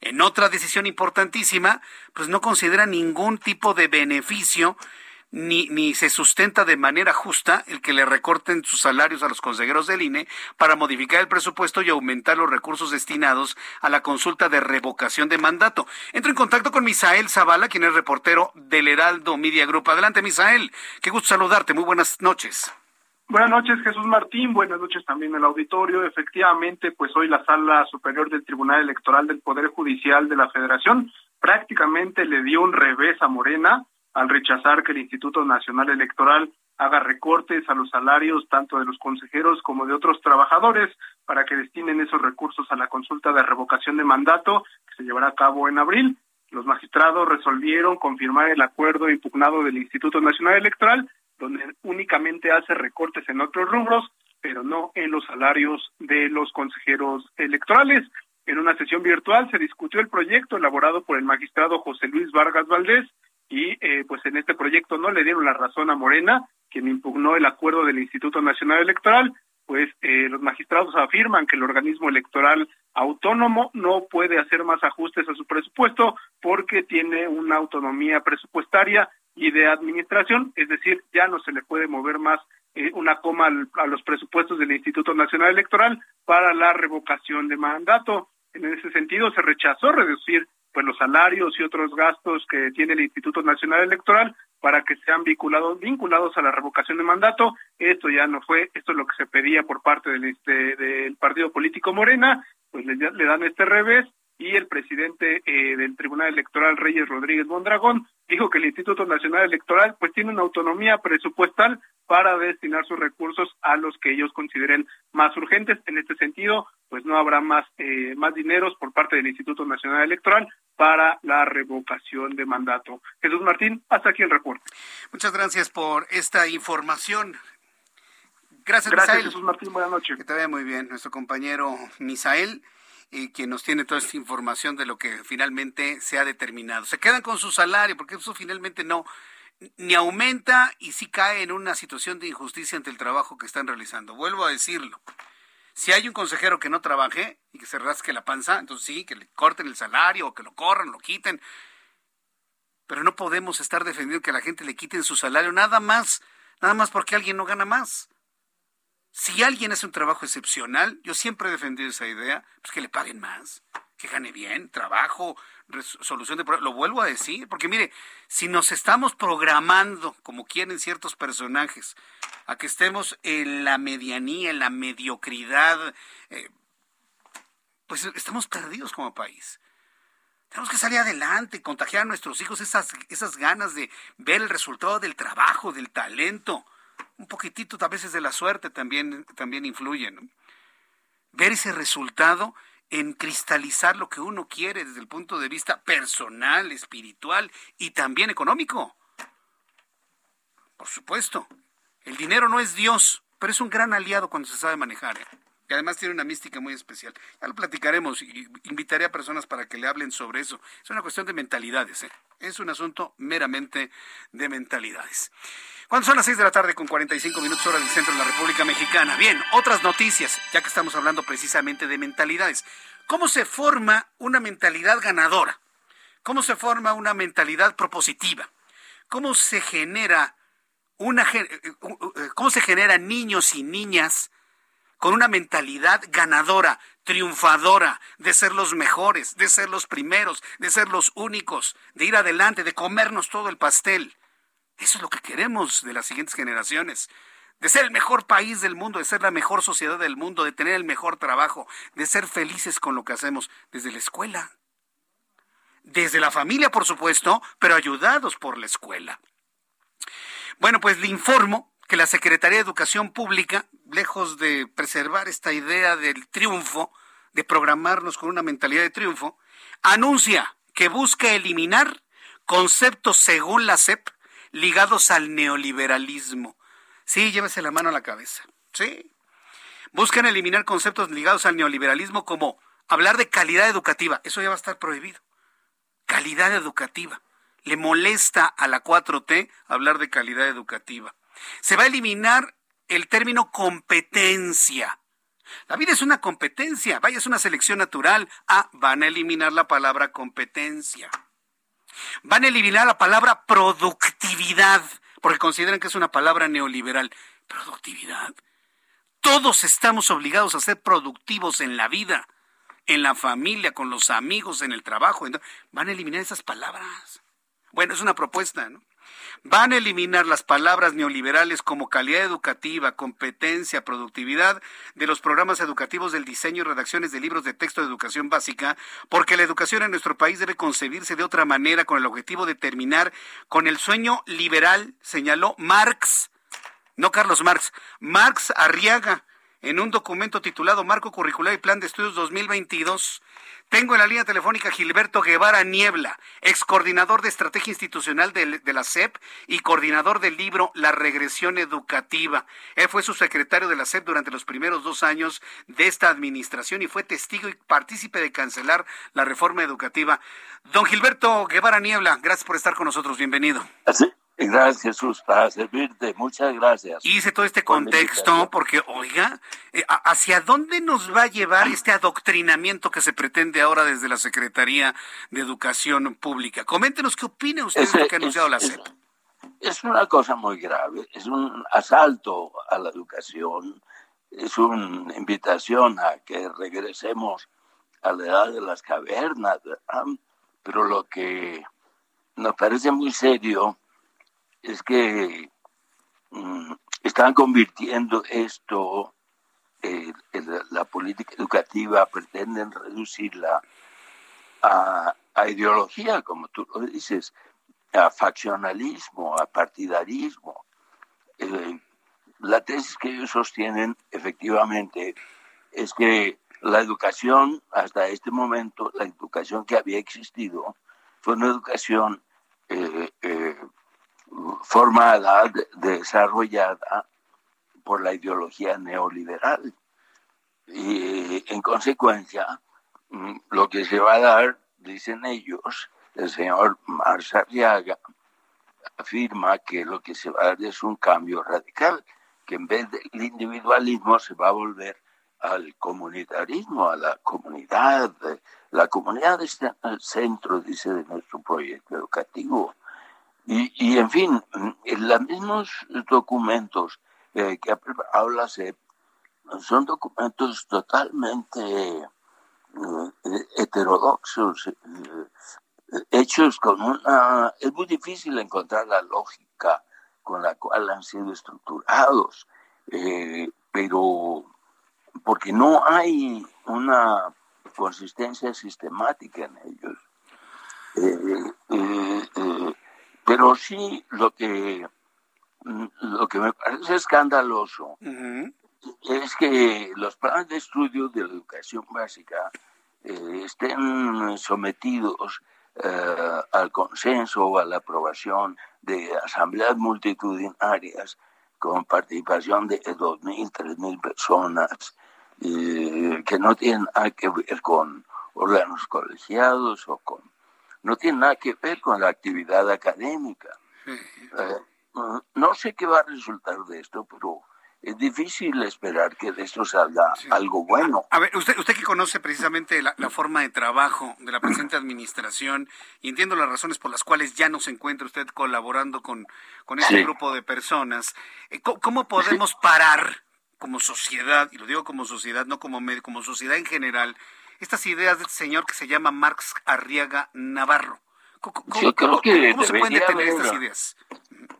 S1: en otra decisión importantísima, pues no considera ningún tipo de beneficio ni, ni se sustenta de manera justa el que le recorten sus salarios a los consejeros del INE para modificar el presupuesto y aumentar los recursos destinados a la consulta de revocación de mandato. Entro en contacto con Misael Zavala, quien es reportero del Heraldo Media Group. Adelante, Misael. Qué gusto saludarte. Muy buenas noches.
S14: Buenas noches, Jesús Martín. Buenas noches también el auditorio. Efectivamente, pues hoy la Sala Superior del Tribunal Electoral del Poder Judicial de la Federación prácticamente le dio un revés a Morena al rechazar que el Instituto Nacional Electoral haga recortes a los salarios tanto de los consejeros como de otros trabajadores para que destinen esos recursos a la consulta de revocación de mandato que se llevará a cabo en abril. Los magistrados resolvieron confirmar el acuerdo impugnado del Instituto Nacional Electoral donde únicamente hace recortes en otros rubros, pero no en los salarios de los consejeros electorales. En una sesión virtual se discutió el proyecto elaborado por el magistrado José Luis Vargas Valdés y eh, pues en este proyecto no le dieron la razón a Morena, quien impugnó el acuerdo del Instituto Nacional Electoral, pues eh, los magistrados afirman que el organismo electoral autónomo no puede hacer más ajustes a su presupuesto porque tiene una autonomía presupuestaria y de administración, es decir, ya no se le puede mover más eh, una coma a los presupuestos del Instituto Nacional Electoral para la revocación de mandato. En ese sentido, se rechazó reducir pues los salarios y otros gastos que tiene el Instituto Nacional Electoral para que sean vinculados vinculados a la revocación de mandato. Esto ya no fue, esto es lo que se pedía por parte del, este, del partido político Morena, pues le dan este revés y el presidente eh, del Tribunal Electoral, Reyes Rodríguez Mondragón, dijo que el Instituto Nacional Electoral pues tiene una autonomía presupuestal para destinar sus recursos a los que ellos consideren más urgentes. En este sentido, pues no habrá más eh, más dineros por parte del Instituto Nacional Electoral para la revocación de mandato. Jesús Martín, hasta aquí el reporte.
S1: Muchas gracias por esta información. Gracias,
S14: gracias Jesús Martín. Buenas noches.
S1: Que te vaya muy bien, nuestro compañero Misael y quien nos tiene toda esta información de lo que finalmente se ha determinado. Se quedan con su salario, porque eso finalmente no ni aumenta y sí cae en una situación de injusticia ante el trabajo que están realizando. Vuelvo a decirlo. Si hay un consejero que no trabaje y que se rasque la panza, entonces sí, que le corten el salario o que lo corran, lo quiten. Pero no podemos estar defendiendo que a la gente le quiten su salario nada más, nada más porque alguien no gana más. Si alguien hace un trabajo excepcional, yo siempre he defendido esa idea, pues que le paguen más, que gane bien, trabajo, solución de problemas. Lo vuelvo a decir, porque mire, si nos estamos programando, como quieren ciertos personajes, a que estemos en la medianía, en la mediocridad, eh, pues estamos perdidos como país. Tenemos que salir adelante, contagiar a nuestros hijos esas, esas ganas de ver el resultado del trabajo, del talento un poquitito a veces de la suerte también, también influye. Ver ese resultado en cristalizar lo que uno quiere desde el punto de vista personal, espiritual y también económico. Por supuesto, el dinero no es Dios, pero es un gran aliado cuando se sabe manejar. ¿eh? Y además tiene una mística muy especial. Ya lo platicaremos y invitaré a personas para que le hablen sobre eso. Es una cuestión de mentalidades. ¿eh? Es un asunto meramente de mentalidades. Cuando son las 6 de la tarde con 45 minutos hora del centro de la República Mexicana. Bien, otras noticias, ya que estamos hablando precisamente de mentalidades. ¿Cómo se forma una mentalidad ganadora? ¿Cómo se forma una mentalidad propositiva? ¿Cómo se genera una eh, eh, eh, cómo se generan niños y niñas con una mentalidad ganadora, triunfadora, de ser los mejores, de ser los primeros, de ser los únicos, de ir adelante, de comernos todo el pastel? Eso es lo que queremos de las siguientes generaciones. De ser el mejor país del mundo, de ser la mejor sociedad del mundo, de tener el mejor trabajo, de ser felices con lo que hacemos desde la escuela. Desde la familia, por supuesto, pero ayudados por la escuela. Bueno, pues le informo que la Secretaría de Educación Pública, lejos de preservar esta idea del triunfo, de programarnos con una mentalidad de triunfo, anuncia que busca eliminar conceptos según la SEP ligados al neoliberalismo. Sí, llévese la mano a la cabeza. Sí. Buscan eliminar conceptos ligados al neoliberalismo como hablar de calidad educativa. Eso ya va a estar prohibido. Calidad educativa. Le molesta a la 4T hablar de calidad educativa. Se va a eliminar el término competencia. La vida es una competencia, vaya, es una selección natural. Ah, van a eliminar la palabra competencia. Van a eliminar la palabra productividad, porque consideran que es una palabra neoliberal. ¿Productividad? Todos estamos obligados a ser productivos en la vida, en la familia, con los amigos, en el trabajo. Van a eliminar esas palabras. Bueno, es una propuesta, ¿no? Van a eliminar las palabras neoliberales como calidad educativa, competencia, productividad de los programas educativos del diseño y redacciones de libros de texto de educación básica, porque la educación en nuestro país debe concebirse de otra manera con el objetivo de terminar con el sueño liberal, señaló Marx, no Carlos Marx, Marx Arriaga, en un documento titulado Marco Curricular y Plan de Estudios 2022. Tengo en la línea telefónica Gilberto Guevara Niebla, ex coordinador de estrategia institucional de, la SEP y coordinador del libro La regresión educativa. Él fue su secretario de la SEP durante los primeros dos años de esta administración y fue testigo y partícipe de cancelar la reforma educativa. Don Gilberto Guevara Niebla, gracias por estar con nosotros. Bienvenido.
S15: Gracias, Jesús, para servirte. Muchas gracias.
S1: Hice todo este contexto porque, oiga, eh, ¿hacia dónde nos va a llevar este adoctrinamiento que se pretende ahora desde la Secretaría de Educación Pública? Coméntenos qué opina usted de lo que ha anunciado la SEP.
S15: Es, una cosa muy grave, es un asalto a la educación, es una invitación a que regresemos a la edad de las cavernas, pero lo que nos parece muy serio es que mm, están convirtiendo esto, eh, la política educativa, pretenden reducirla a, ideología, como tú lo dices, a faccionalismo, a partidarismo. Eh, la tesis que ellos sostienen efectivamente es que la educación, hasta este momento, la educación que había existido, fue una educación eh, formada, desarrollada por la ideología neoliberal. Y en consecuencia, mm, lo que se va a dar, dicen ellos, el señor Marzariaga afirma que lo que se va a dar es un cambio radical, que en vez del individualismo se va a volver al comunitarismo, a la comunidad. La comunidad está el centro, dice, de nuestro proyecto educativo. Y, y en fin, en los mismos documentos eh, que habla SEP son documentos totalmente eh, heterodoxos, eh, hechos con una... Es muy difícil encontrar la lógica con la cual han sido estructurados, pero porque no hay una consistencia sistemática en ellos. Eh, eh, eh, pero sí lo que, lo que me parece escandaloso es que los planes de estudio de la educación básica estén sometidos al consenso o a la aprobación de asambleas multitudinarias con participación de 2.000, 3.000 personas que no tienen nada que ver con órganos colegiados o con... no tienen nada que ver con la actividad académica. Eh, no sé qué va a resultar de esto, pero es difícil esperar que de esto salga algo bueno.
S1: A ver, usted, usted que conoce precisamente la, forma de trabajo de la presente administración y entiendo las razones por las cuales ya no se encuentra usted colaborando con, con este grupo de personas, eh, ¿cómo, podemos parar como sociedad, y lo digo como sociedad, no como medio, como sociedad en general, estas ideas de este señor que se llama Marx Arriaga Navarro.
S15: Yo creo que ¿cómo se pueden detener estas ideas?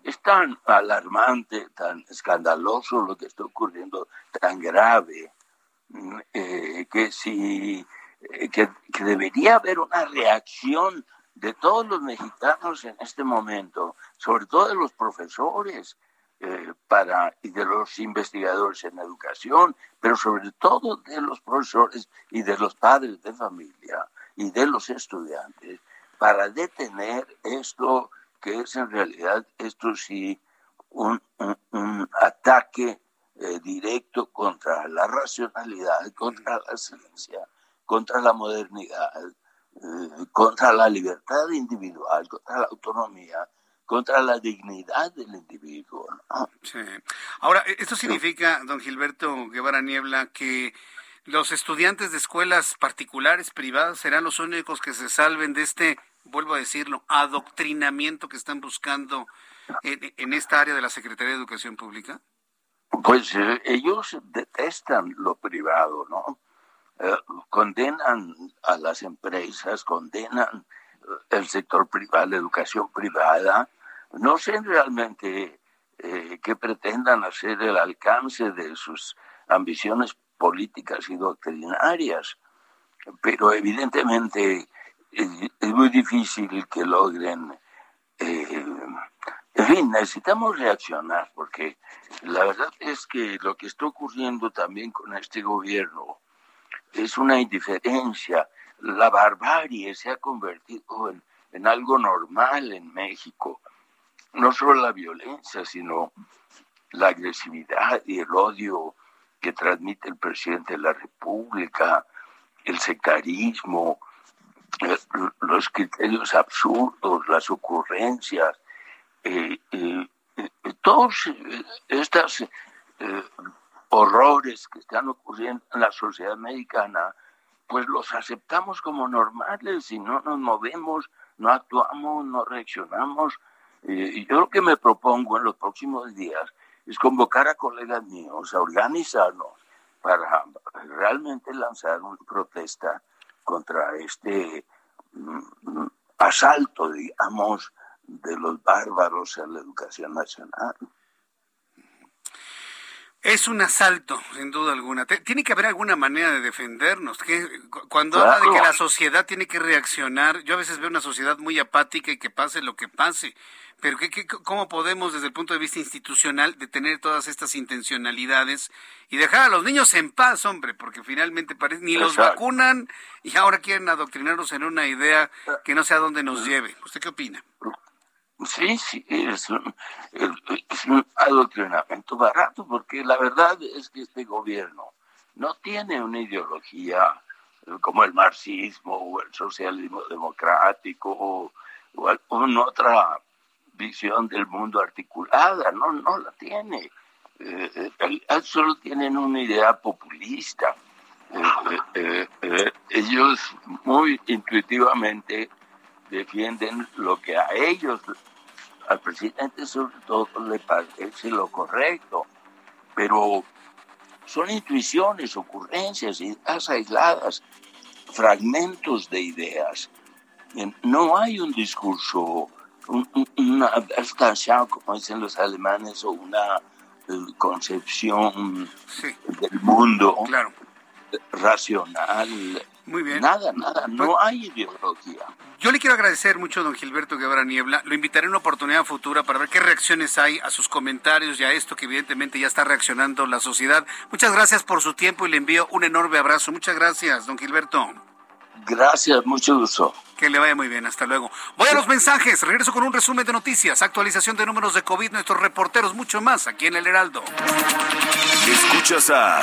S15: Es tan alarmante, tan escandaloso lo que está ocurriendo, tan grave, mm, eh, que si eh, que debería haber una reacción de todos los mexicanos en este momento, sobre todo de los profesores, eh, para, y de los investigadores en educación, pero sobre todo de los profesores y de los padres de familia y de los estudiantes, para detener esto que es en realidad, esto sí, un, ataque eh, directo contra la racionalidad, contra la ciencia, contra la modernidad, eh, contra la libertad individual, contra la autonomía contra la dignidad del individuo.
S1: Sí. Ahora, ¿esto significa, don Gilberto Guevara Niebla, que los estudiantes de escuelas particulares, privadas, serán los únicos que se salven de este, vuelvo a decirlo, adoctrinamiento que están buscando en, esta área de la Secretaría de Educación Pública?
S15: Pues eh, ellos detestan lo privado, ¿no? Eh, condenan a las empresas, condenan el sector privado, la educación privada, no sé realmente eh, qué pretendan hacer el alcance de sus ambiciones políticas y doctrinarias, pero evidentemente es, muy difícil que logren... Eh, en fin, necesitamos reaccionar porque la verdad es que lo que está ocurriendo también con este gobierno es una indiferencia. La barbarie se ha convertido en algo normal en México no solo la violencia, sino la agresividad y el odio que transmite el presidente de la República, el sectarismo, eh, los criterios absurdos, las ocurrencias, eh, eh, todos estos horrores que están ocurriendo en la sociedad americana, pues los aceptamos como normales y no nos movemos, no actuamos, no reaccionamos y yo lo que me propongo en los próximos días es convocar a colegas míos a organizarnos para realmente lanzar una protesta contra este mm, asalto, digamos, de los bárbaros a la educación nacional.
S1: Es un asalto, sin duda alguna. Tiene que haber alguna manera de defendernos. Que cuando habla de que la sociedad tiene que reaccionar, yo a veces veo una sociedad muy apática y que pase lo que pase. Pero ¿qué, cómo podemos, desde el punto de vista institucional, detener todas estas intencionalidades y dejar a los niños en paz, hombre? Porque finalmente parece, ni los vacunan y ahora quieren adoctrinarnos en una idea que no sé a dónde nos lleve. ¿Usted qué opina?
S15: Sí, sí, es un, adoctrinamiento barato, porque la verdad es que este gobierno no tiene una ideología como el marxismo o el socialismo democrático o, alguna otra visión del mundo articulada, no, no la tiene. Eh, eh solo tienen una idea populista. Eh, eh, ellos muy intuitivamente defienden lo que a ellos, al presidente sobre todo, le parece lo correcto, pero son intuiciones, ocurrencias, ideas aisladas, fragmentos de ideas. No hay un discurso, una estancia, como dicen los alemanes, o una eh, concepción del mundo racional,
S1: muy bien.
S15: Nada, nada, no pues, hay ideología.
S1: Yo le quiero agradecer mucho a don Gilberto Guevara Niebla. Lo invitaré en una oportunidad futura para ver qué reacciones hay a sus comentarios y a esto que evidentemente ya está reaccionando la sociedad. Muchas gracias por su tiempo y le envío un enorme abrazo. Muchas gracias, don Gilberto.
S15: Gracias, mucho gusto.
S1: Que le vaya muy bien, hasta luego. Voy a los mensajes, regreso con un resumen de noticias, actualización de números de COVID, nuestros reporteros, mucho más aquí en el Heraldo.
S8: Escuchas a...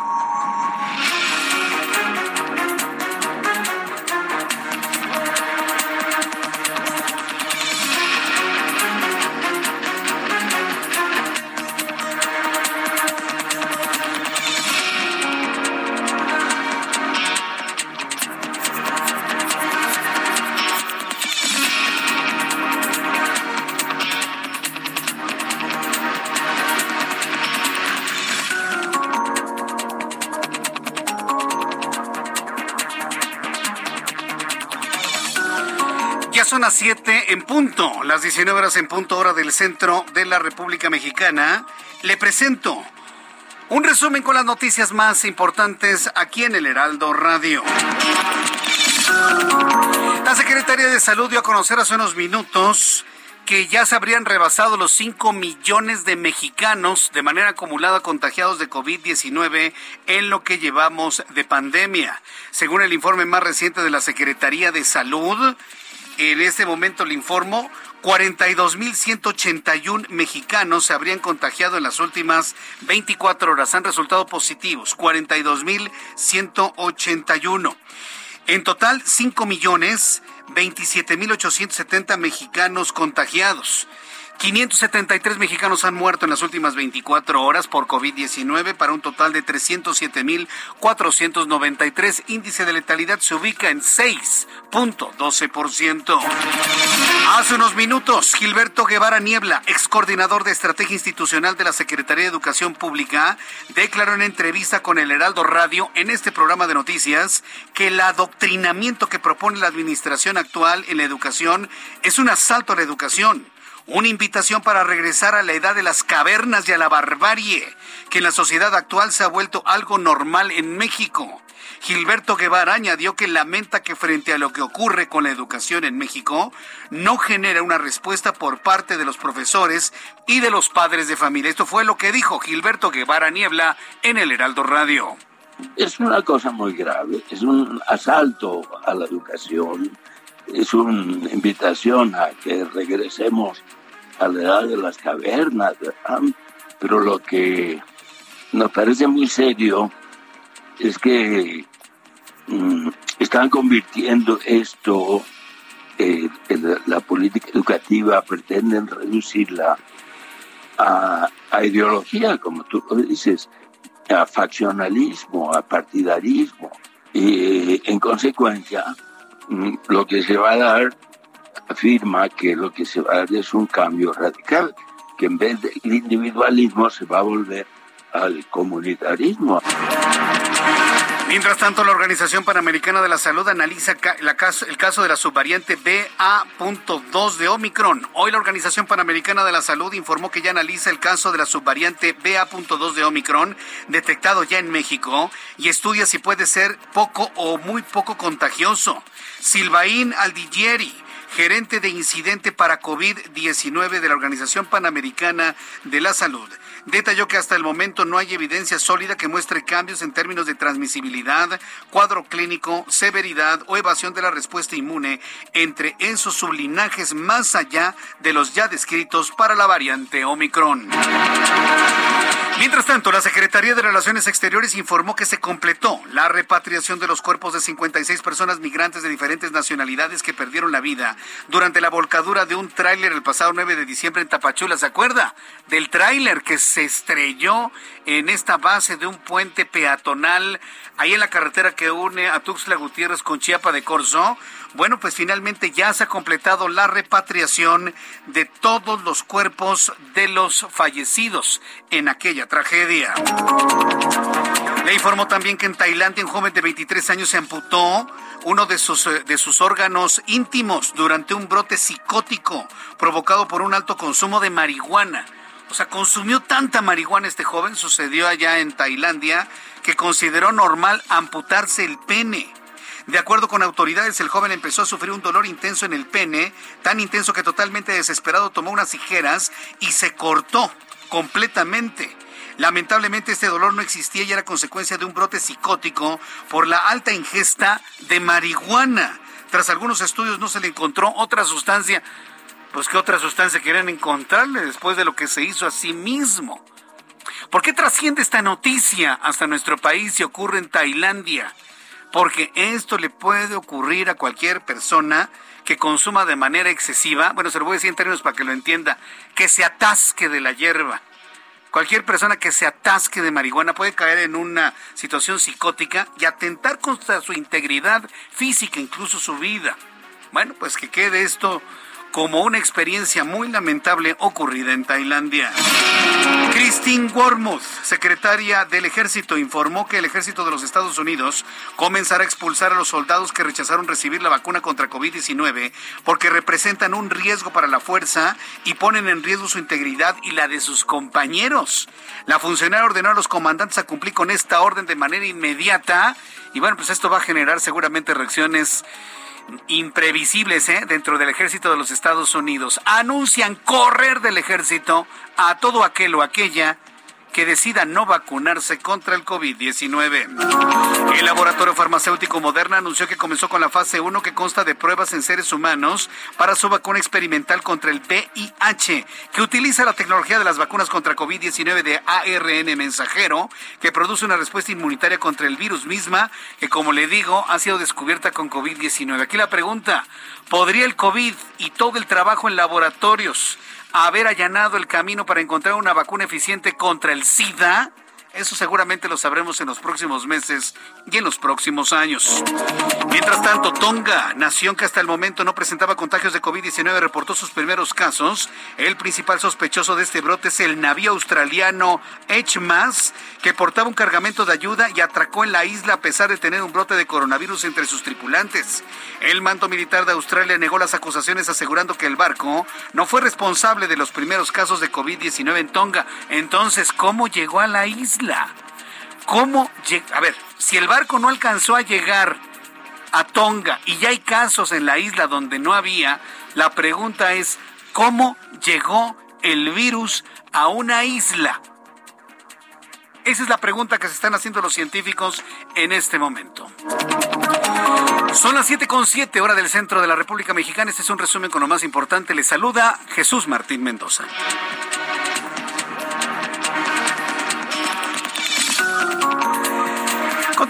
S1: Las 19 horas en punto hora del centro de la República Mexicana. Le presento un resumen con las noticias más importantes aquí en el Heraldo Radio. La Secretaría de Salud dio a conocer hace unos minutos que ya se habrían rebasado los 5 millones de mexicanos de manera acumulada contagiados de COVID-19 en lo que llevamos de pandemia. Según el informe más reciente de la Secretaría de Salud, en este momento le informo, 42.181 mexicanos se habrían contagiado en las últimas 24 horas. Han resultado positivos, 42.181. En total, 5 millones 27.870 mexicanos contagiados. 573 mexicanos han muerto en las últimas 24 horas por COVID-19 para un total de 307.493. Índice de letalidad se ubica en 6.12%. Hace unos minutos, Gilberto Guevara Niebla, ex coordinador de estrategia institucional de la Secretaría de Educación Pública, declaró en entrevista con el Heraldo Radio en este programa de noticias que el adoctrinamiento que propone la administración actual en la educación es un asalto a la educación una invitación para regresar a la edad de las cavernas y a la barbarie, que en la sociedad actual se ha vuelto algo normal en México. Gilberto Guevara añadió que lamenta que frente a lo que ocurre con la educación en México, no genera una respuesta por parte de los profesores y de los padres de familia. Esto fue lo que dijo Gilberto Guevara Niebla en el Heraldo Radio.
S15: Es una cosa muy grave, es un asalto a la educación, es una invitación a que regresemos a la edad de las cavernas, pero lo que nos parece muy serio es que mm, están convirtiendo esto, eh, en la, política educativa, pretenden reducirla a, a ideología, como tú lo dices, a faccionalismo, a partidarismo. Y en consecuencia, Mm, lo que se va a dar afirma que lo que se va a dar es un cambio radical, que en vez del individualismo se va a volver al comunitarismo.
S1: Mientras tanto, la Organización Panamericana de la Salud analiza el caso de la subvariante BA.2 de Omicron. Hoy la Organización Panamericana de la Salud informó que ya analiza el caso de la subvariante BA.2 de Omicron, detectado ya en México, y estudia si puede ser poco o muy poco contagioso. Silvaín Aldigieri, gerente de incidente para COVID-19 de la Organización Panamericana de la Salud, detalló que hasta el momento no hay evidencia sólida que muestre cambios en términos de transmisibilidad, cuadro clínico, severidad o evasión de la respuesta inmune entre esos sublinajes más allá de los ya descritos para la variante Omicron. Mientras tanto, la Secretaría de Relaciones Exteriores informó que se completó la repatriación de los cuerpos de 56 personas migrantes de diferentes nacionalidades que perdieron la vida durante la volcadura de un tráiler el pasado 9 de diciembre en Tapachula. ¿Se acuerda? Del tráiler que se estrelló en esta base de un puente peatonal ahí en la carretera que une a Tuxtla Gutiérrez con Chiapa de Corzo. Bueno, pues finalmente ya se ha completado la repatriación de todos los cuerpos de los fallecidos en aquella tragedia. Le informó también que en Tailandia un joven de 23 años se amputó uno de sus, eh, de sus órganos íntimos durante un brote psicótico provocado por un alto consumo de marihuana. O sea, consumió tanta marihuana este joven, sucedió allá en Tailandia, que consideró normal amputarse el pene. De acuerdo con autoridades, el joven empezó a sufrir un dolor intenso en el pene, tan intenso que totalmente desesperado tomó unas tijeras y se cortó completamente. Lamentablemente este dolor no existía y era consecuencia de un brote psicótico por la alta ingesta de marihuana. Tras algunos estudios no se le encontró otra sustancia pues qué otra sustancia quieren encontrarle después de lo que se hizo a sí mismo. ¿Por qué trasciende esta noticia hasta nuestro país y ocurre en Tailandia? Porque esto le puede ocurrir a cualquier persona que consuma de manera excesiva, bueno, se lo voy a decir en términos para que lo entienda, que se atasque de la hierba. Cualquier persona que se atasque de marihuana puede caer en una situación psicótica y atentar contra su integridad física, incluso su vida. Bueno, pues que quede esto como una experiencia muy lamentable ocurrida en Tailandia. Christine Wormuth, secretaria del ejército, informó que el ejército de los Estados Unidos comenzará a expulsar a los soldados que rechazaron recibir la vacuna contra COVID-19 porque representan un riesgo para la fuerza y ponen en riesgo su integridad y la de sus compañeros. La funcionaria ordenó a los comandantes a cumplir con esta orden de manera inmediata y bueno, pues esto va a generar seguramente reacciones imprevisibles ¿eh? dentro del ejército de los Estados Unidos. Anuncian correr del ejército a todo aquel o aquella que decida no vacunarse contra el COVID-19. El laboratorio farmacéutico Moderna anunció que comenzó con la fase 1 que consta de pruebas en seres humanos para su vacuna experimental contra el VIH, que utiliza la tecnología de las vacunas contra COVID-19 de ARN mensajero, que produce una respuesta inmunitaria contra el virus misma, que como le digo, ha sido descubierta con COVID-19. Aquí la pregunta, ¿podría el COVID y todo el trabajo en laboratorios haber allanado el camino para encontrar una vacuna eficiente contra el SIDA? Eso seguramente lo sabremos en los próximos meses y en los próximos años. Mientras tanto, Tonga, nación que hasta el momento no presentaba contagios de COVID-19, reportó sus primeros casos. El principal sospechoso de este brote es el navío australiano HMAS, que portaba un cargamento de ayuda y atracó en la isla a pesar de tener un brote de coronavirus entre sus tripulantes. El mando militar de Australia negó las acusaciones asegurando que el barco no fue responsable de los primeros casos de COVID-19 en Tonga. Entonces, ¿cómo llegó a la isla? ¿Cómo? A ver, si el barco no alcanzó a llegar a Tonga y ya hay casos en la isla donde no había, la pregunta es, ¿cómo llegó el virus a una isla? Esa es la pregunta que se están haciendo los científicos en este momento. Son las 7.7 hora del centro de la República Mexicana. Este es un resumen con lo más importante. Le saluda Jesús Martín Mendoza.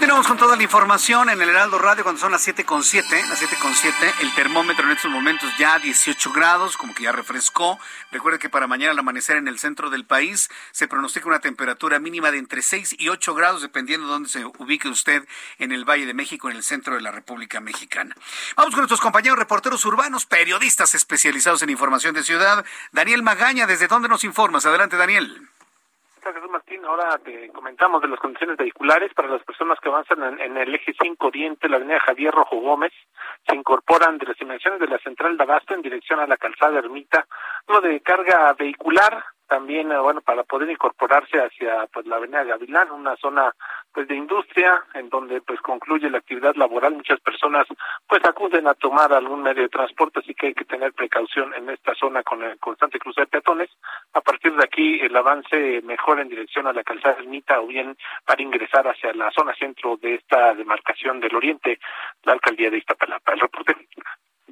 S1: Continuamos con toda la información en el Heraldo Radio cuando son las 7 con 7, las 7 con 7, el termómetro en estos momentos ya 18 grados, como que ya refrescó. Recuerde que para mañana al amanecer en el centro del país se pronostica una temperatura mínima de entre 6 y 8 grados, dependiendo de dónde se ubique usted en el Valle de México, en el centro de la República Mexicana. Vamos con nuestros compañeros reporteros urbanos, periodistas especializados en información de ciudad. Daniel Magaña, ¿desde dónde nos informas? Adelante, Daniel.
S2: Jesús Martín. Ahora te comentamos de las condiciones vehiculares para las personas que avanzan en, el eje 5 Oriente, la avenida Javier Rojo Gómez. Se incorporan de las dimensiones de la central de Abasto en dirección a la calzada Ermita. Uno de carga vehicular también eh, bueno para poder incorporarse hacia pues la avenida Gavilán una zona pues de industria en donde pues concluye la actividad laboral. Muchas personas pues acuden a tomar algún medio de transporte así que hay que tener precaución en esta zona con el constante cruce de peatones. A partir de aquí el avance mejor en dirección a la calzada ermita o bien para ingresar hacia la zona centro de esta demarcación del oriente la alcaldía de Iztapalapa. El reporte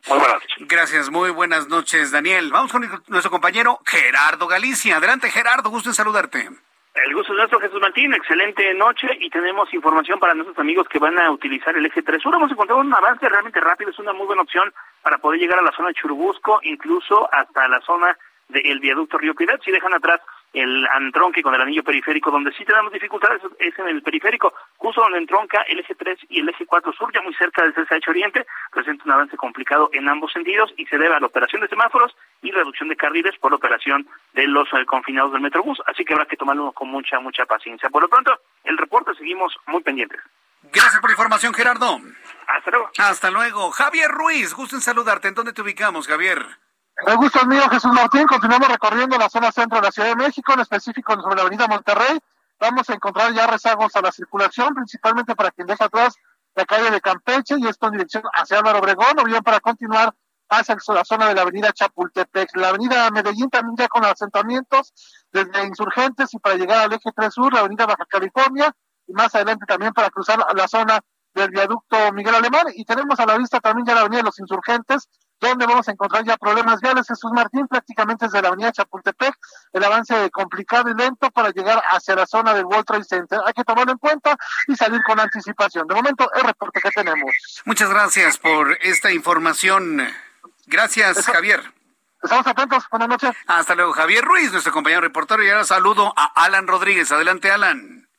S2: muy buenas noches.
S1: Gracias, muy buenas noches, Daniel. Vamos con nuestro compañero Gerardo Galicia. Adelante, Gerardo, gusto en saludarte.
S3: El gusto es nuestro, Jesús Martín. Excelente noche y tenemos información para nuestros amigos que van a utilizar el eje 3 Sur. Hemos encontrado un avance realmente rápido, es una muy buena opción para poder llegar a la zona de Churubusco, incluso hasta la zona del viaducto Río Piedad. Si dejan atrás el antronque con el anillo periférico, donde sí tenemos dificultades es en el periférico, justo donde entronca el eje 3 y el eje 4 sur, ya muy cerca del CSH Oriente, presenta un avance complicado en ambos sentidos y se debe a la operación de semáforos y reducción de carriles por la operación de los eh, confinados del Metrobús, así que habrá que tomarlo con mucha, mucha paciencia. Por lo pronto, el reporte seguimos muy pendientes.
S1: Gracias por la información, Gerardo.
S3: Hasta luego.
S1: Hasta luego. Javier Ruiz, gusto en saludarte. ¿En dónde te ubicamos, Javier?
S5: El gusto es mío, Jesús Martín. Continuamos recorriendo la zona centro de la Ciudad de México, en específico sobre la avenida Monterrey. Vamos a encontrar ya rezagos a la circulación, principalmente para quien deja atrás la calle de Campeche y esto en dirección hacia Álvaro Obregón, o bien para continuar hacia la zona de la avenida Chapultepec. La avenida Medellín también ya con asentamientos desde Insurgentes y para llegar al eje 3 Sur, la avenida Baja California, y más adelante también para cruzar la zona del viaducto Miguel Alemán. Y tenemos a la vista también ya la avenida de los Insurgentes, donde vamos a encontrar ya problemas viales. Jesús Martín, prácticamente desde la avenida Chapultepec, el avance complicado y lento para llegar hacia la zona del World Trade Center. Hay que tomarlo en cuenta y salir con anticipación. De momento, el reporte que tenemos.
S1: Muchas gracias por esta información. Gracias, Javier.
S5: Estamos atentos. Buenas noches.
S1: Hasta luego, Javier Ruiz, nuestro compañero reportero. Y ahora saludo a Alan Rodríguez. Adelante, Alan.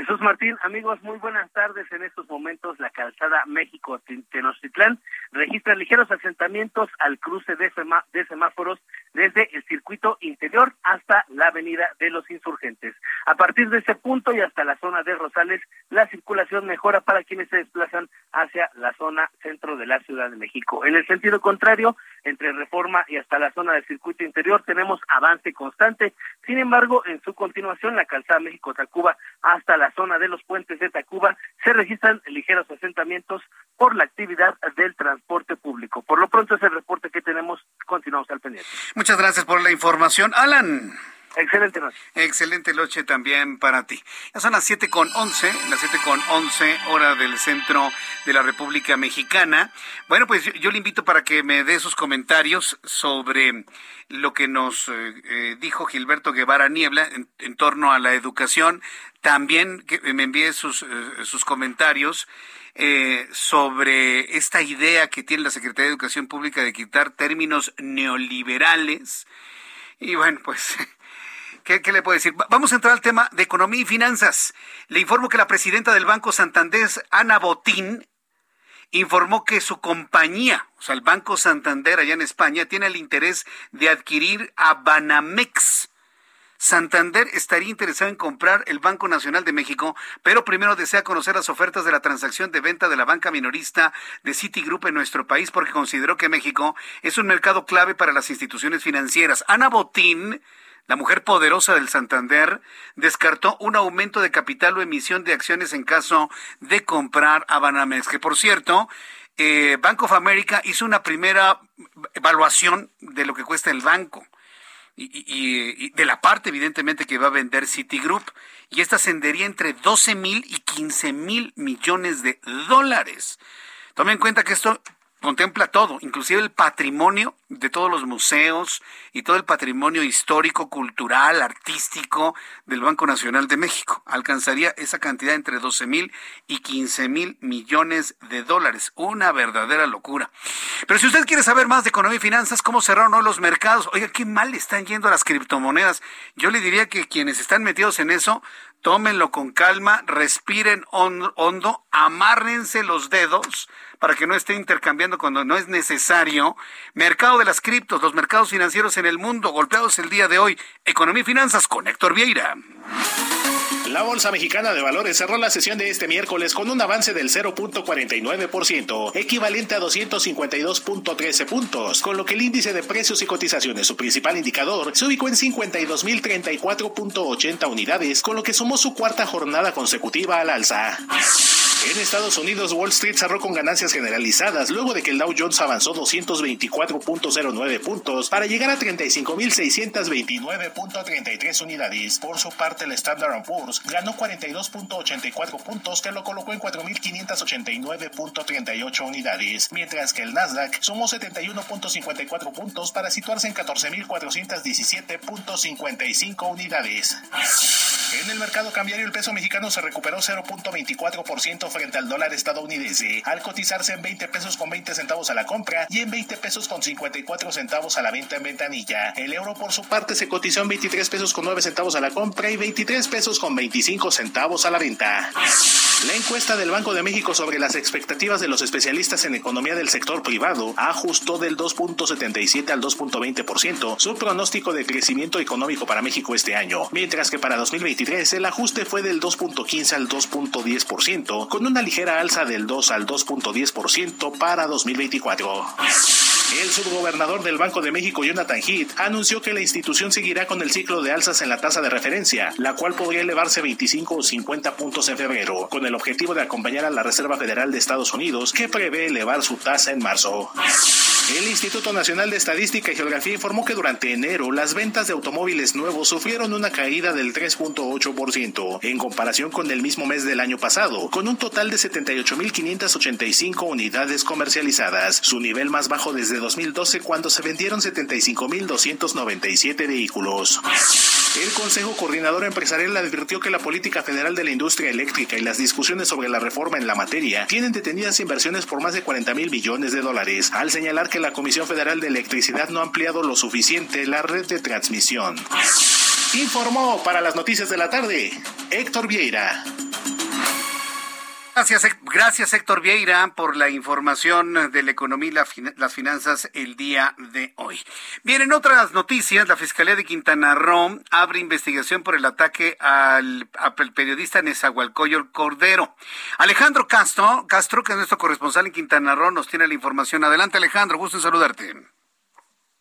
S3: Jesús Martín, amigos, muy buenas tardes. En estos momentos, la calzada México-Tenochtitlán registra ligeros asentamientos al cruce de, de, semáforos desde el circuito interior hasta la avenida de los insurgentes. A partir de ese punto y hasta la zona de Rosales, la circulación mejora para quienes se desplazan hacia la zona centro de la Ciudad de México. En el sentido contrario, entre Reforma y hasta la zona del circuito interior tenemos avance constante. Sin embargo, en su continuación, la calzada México-Tacuba hasta la zona de los puentes de Tacuba se registran ligeros asentamientos por la actividad del transporte público. Por lo pronto es el reporte que tenemos. Continuamos al pendiente.
S1: Muchas gracias por la información, Alan.
S3: Excelente noche.
S1: Excelente noche también para ti. Ya son las siete con once, las siete con once, hora del centro de la República Mexicana. Bueno, pues yo, le invito para que me dé sus comentarios sobre lo que nos eh, eh, dijo Gilberto Guevara Niebla en, torno a la educación. También que me envíe sus, eh, sus comentarios sobre esta idea que tiene la Secretaría de Educación Pública de quitar términos neoliberales. Y bueno, pues ¿Qué, le puedo decir? Vamos a entrar al tema de economía y finanzas. Le informo que la presidenta del Banco Santander, Ana Botín, informó que su compañía, o sea, el Banco Santander allá en España, tiene el interés de adquirir a Banamex. Santander estaría interesado en comprar el Banco Nacional de México, pero primero desea conocer las ofertas de la transacción de venta de la banca minorista de Citigroup en nuestro país porque consideró que México es un mercado clave para las instituciones financieras. Ana Botín la mujer poderosa del Santander descartó un aumento de capital o emisión de acciones en caso de comprar a Banamex, que por cierto, eh, Bank of America hizo una primera evaluación de lo que cuesta el banco. Y, de la parte evidentemente que va a vender Citigroup y esta ascendería entre 12 mil y 15 mil millones de dólares. Tome en cuenta que esto contempla todo, inclusive el patrimonio de todos los museos y todo el patrimonio histórico, cultural, artístico del Banco Nacional de México. Alcanzaría esa cantidad entre 12 mil y 15 mil millones de dólares. Una verdadera locura. Pero si usted quiere saber más de economía y finanzas, cómo cerraron hoy los mercados, oiga, qué mal están yendo las criptomonedas. Yo le diría que quienes están metidos en eso, tómenlo con calma, respiren hondo, amárrense los dedos para que no esté intercambiando cuando no es necesario. Mercado de las criptos, los mercados financieros en el mundo golpeados el día de hoy. Economía y finanzas con Héctor Vieira.
S16: La Bolsa Mexicana de Valores cerró la sesión de este miércoles con un avance del 0.49%, equivalente a 252.13 puntos, con lo que el índice de precios y cotizaciones, su principal indicador, se ubicó en 52.034.80 unidades, con lo que sumó su cuarta jornada consecutiva al alza. En Estados Unidos, Wall Street cerró con ganancias generalizadas luego de que el Dow Jones avanzó 224.09 puntos para llegar a 35.629.33 unidades. Por su parte, el Standard Poor's ganó 42.84 puntos que lo colocó en 4.589.38 unidades, mientras que el Nasdaq sumó 71.54 puntos para situarse en 14.417.55 unidades. En el mercado cambiario, el peso mexicano se recuperó 0.24% frente al dólar estadounidense, al cotizarse en 20 pesos con 20 centavos a la compra y en 20 pesos con 54 centavos a la venta en ventanilla. El euro por su parte se cotizó en 23 pesos con 9 centavos a la compra y 23 pesos con 25 centavos a la venta. La encuesta del Banco de México sobre las expectativas de los especialistas en economía del sector privado ajustó del 2.77 al 2.20% su pronóstico de crecimiento económico para México este año, mientras que para 2023 el ajuste fue del 2.15 al 2.10%, con una ligera alza del 2 al 2.10% para 2024. El subgobernador del Banco de México, Jonathan Heath, anunció que la institución seguirá con el ciclo de alzas en la tasa de referencia, la cual podría elevarse 25 o 50 puntos en febrero, con el objetivo de acompañar a la Reserva Federal de Estados Unidos, que prevé elevar su tasa en marzo. El Instituto Nacional de Estadística y Geografía informó que durante enero las ventas de automóviles nuevos sufrieron una caída del 3.8% en comparación con el mismo mes del año pasado, con un total de 78.585 unidades comercializadas, su nivel más bajo desde 2012 cuando se vendieron 75.297 vehículos. El Consejo Coordinador Empresarial advirtió que la política federal de la industria eléctrica y las discusiones sobre la reforma en la materia tienen detenidas inversiones por más de 40 mil millones de dólares, al señalar que la Comisión Federal de Electricidad no ha ampliado lo suficiente la red de transmisión. Informó para las noticias de la tarde Héctor Vieira.
S1: Gracias, gracias Héctor Vieira por la información de la economía y las finanzas el día de hoy. Bien, en otras noticias, la Fiscalía de Quintana Roo abre investigación por el ataque al, al periodista Nezahualcóyotl Cordero. Alejandro Castro, Castro, que es nuestro corresponsal en Quintana Roo, nos tiene la información. Adelante Alejandro, gusto en saludarte.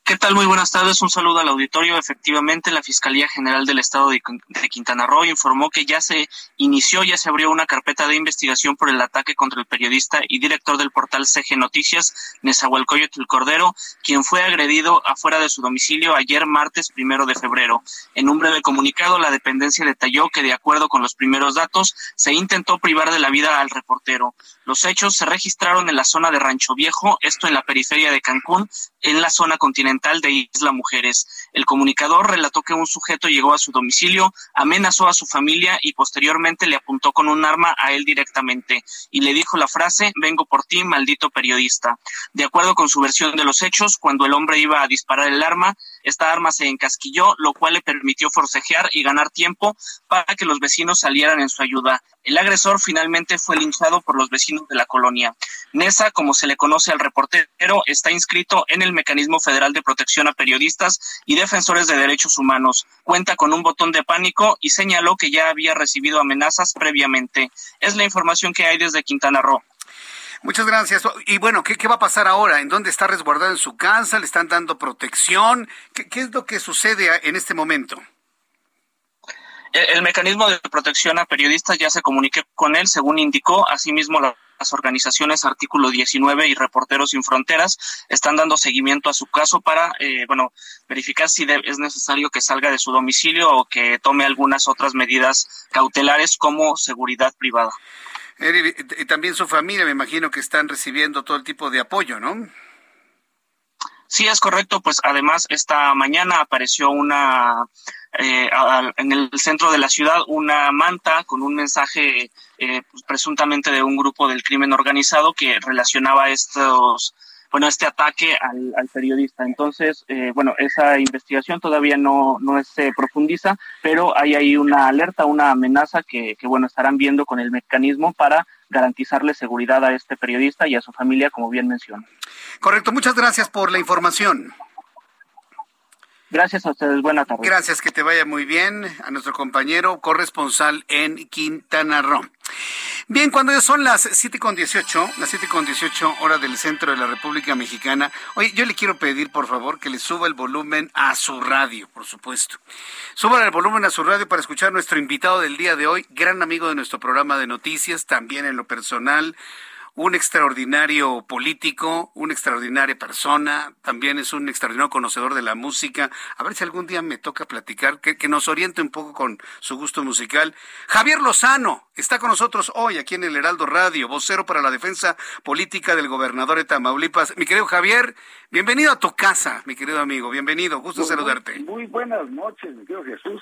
S17: ¿Qué tal? Muy buenas tardes. Un saludo al auditorio. Efectivamente, la Fiscalía General del Estado de, Quintana Roo informó que ya se inició, ya se abrió una carpeta de investigación por el ataque contra el periodista y director del portal CG Noticias, Nezahualcóyotl Cordero, quien fue agredido afuera de su domicilio ayer martes primero de febrero. En un breve comunicado, la dependencia detalló que de acuerdo con los primeros datos, se intentó privar de la vida al reportero. Los hechos se registraron en la zona de Rancho Viejo, esto en la periferia de Cancún, en la zona continental de Isla Mujeres. El comunicador relató que un sujeto llegó a su domicilio, amenazó a su familia y posteriormente le apuntó con un arma a él directamente y le dijo la frase, vengo por ti, maldito periodista. De acuerdo con su versión de los hechos, cuando el hombre iba a disparar el arma, esta arma se encasquilló, lo cual le permitió forcejear y ganar tiempo para que los vecinos salieran en su ayuda. El agresor finalmente fue linchado por los vecinos de la colonia. Nesa, como se le conoce al reportero, está inscrito en el Mecanismo Federal de Protección a Periodistas y Defensores de Derechos Humanos. Cuenta con un botón de pánico y señaló que ya había recibido amenazas previamente. Es la información que hay desde Quintana Roo.
S1: Muchas gracias. Y bueno, ¿qué, va a pasar ahora? ¿En dónde está resguardado en su casa? ¿Le están dando protección? ¿Qué, qué es lo que sucede en este momento?
S17: El, mecanismo de protección a periodistas ya se comuniqué con él, según indicó. Asimismo, las organizaciones Artículo 19 y Reporteros Sin Fronteras están dando seguimiento a su caso para, eh, bueno, verificar si es necesario que salga de su domicilio o que tome algunas otras medidas cautelares como seguridad privada.
S1: Y también su familia, me imagino que están recibiendo todo el tipo de apoyo, ¿no?
S17: Sí, es correcto. Pues además esta mañana apareció una eh, en el centro de la ciudad una manta con un mensaje eh, pues, presuntamente de un grupo del crimen organizado que relacionaba estos bueno, este ataque al, periodista. Entonces, eh, bueno, esa investigación todavía no, no se profundiza, pero hay ahí una alerta, una amenaza que, que, bueno, estarán viendo con el mecanismo para garantizarle seguridad a este periodista y a su familia, como bien menciona.
S1: Correcto, muchas gracias por la información.
S17: Gracias a ustedes, buena tarde.
S1: Gracias, que te vaya muy bien a nuestro compañero corresponsal en Quintana Roo. Bien, cuando ya son las siete con dieciocho, las siete con dieciocho horas del centro de la República Mexicana, oye, yo le quiero pedir, por favor, que le suba el volumen a su radio, por supuesto. Suba el volumen a su radio para escuchar nuestro invitado del día de hoy, gran amigo de nuestro programa de noticias, también en lo personal, un extraordinario político, una extraordinaria persona, también es un extraordinario conocedor de la música. A ver si algún día me toca platicar, que, nos oriente un poco con su gusto musical. Javier Lozano está con nosotros hoy aquí en el Heraldo Radio, vocero para la defensa política del gobernador de Tamaulipas. Mi querido Javier, bienvenido a tu casa, mi querido amigo, bienvenido, gusto saludarte.
S18: Muy buenas noches, mi querido Jesús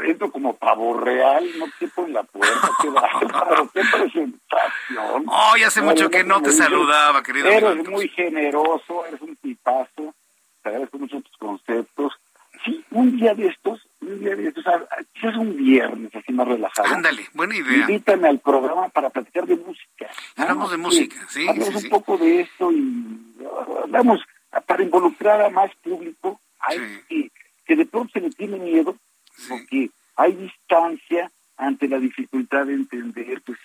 S18: entro como pavo real, no quepo en la puerta, qué pero qué presentación.
S1: Oh, ya hace mucho que no te saludaba, querido.
S18: Eres muy generoso, eres un tipazo, te agradezco mucho tus conceptos. Sí, un día de estos, un día de estos, es un viernes así más relajado.
S1: Ándale, buena idea.
S18: Invítame al programa para platicar de música.
S1: Hablamos de música, sí.
S18: Hablamos un poco de esto y vamos, para involucrar a más público, hay que, que de pronto se le tiene miedo porque hay distancia ante la dificultad de entender pues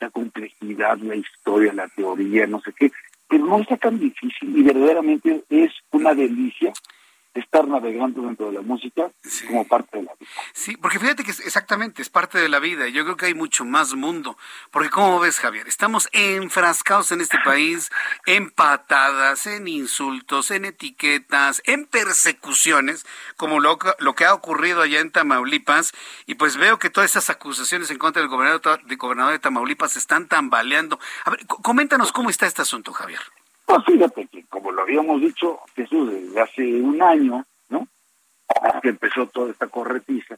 S18: la complejidad, la historia, la teoría, no sé qué, pero no está tan difícil y verdaderamente es una delicia estar navegando dentro de la música como parte de la vida.
S1: Sí, porque fíjate que exactamente es parte de la vida. Yo creo que hay mucho más mundo. Porque como ves, Javier, estamos enfrascados en este país en patadas, en insultos, en etiquetas, en persecuciones, como lo, lo que ha ocurrido allá en Tamaulipas. Y pues veo que todas esas acusaciones en contra del gobernador, del gobernador de Tamaulipas están tambaleando. A ver, coméntanos cómo está este asunto, Javier.
S18: Pues fíjate que, como lo habíamos dicho, Jesús, desde hace un año, ¿no? Que empezó toda esta corretiza,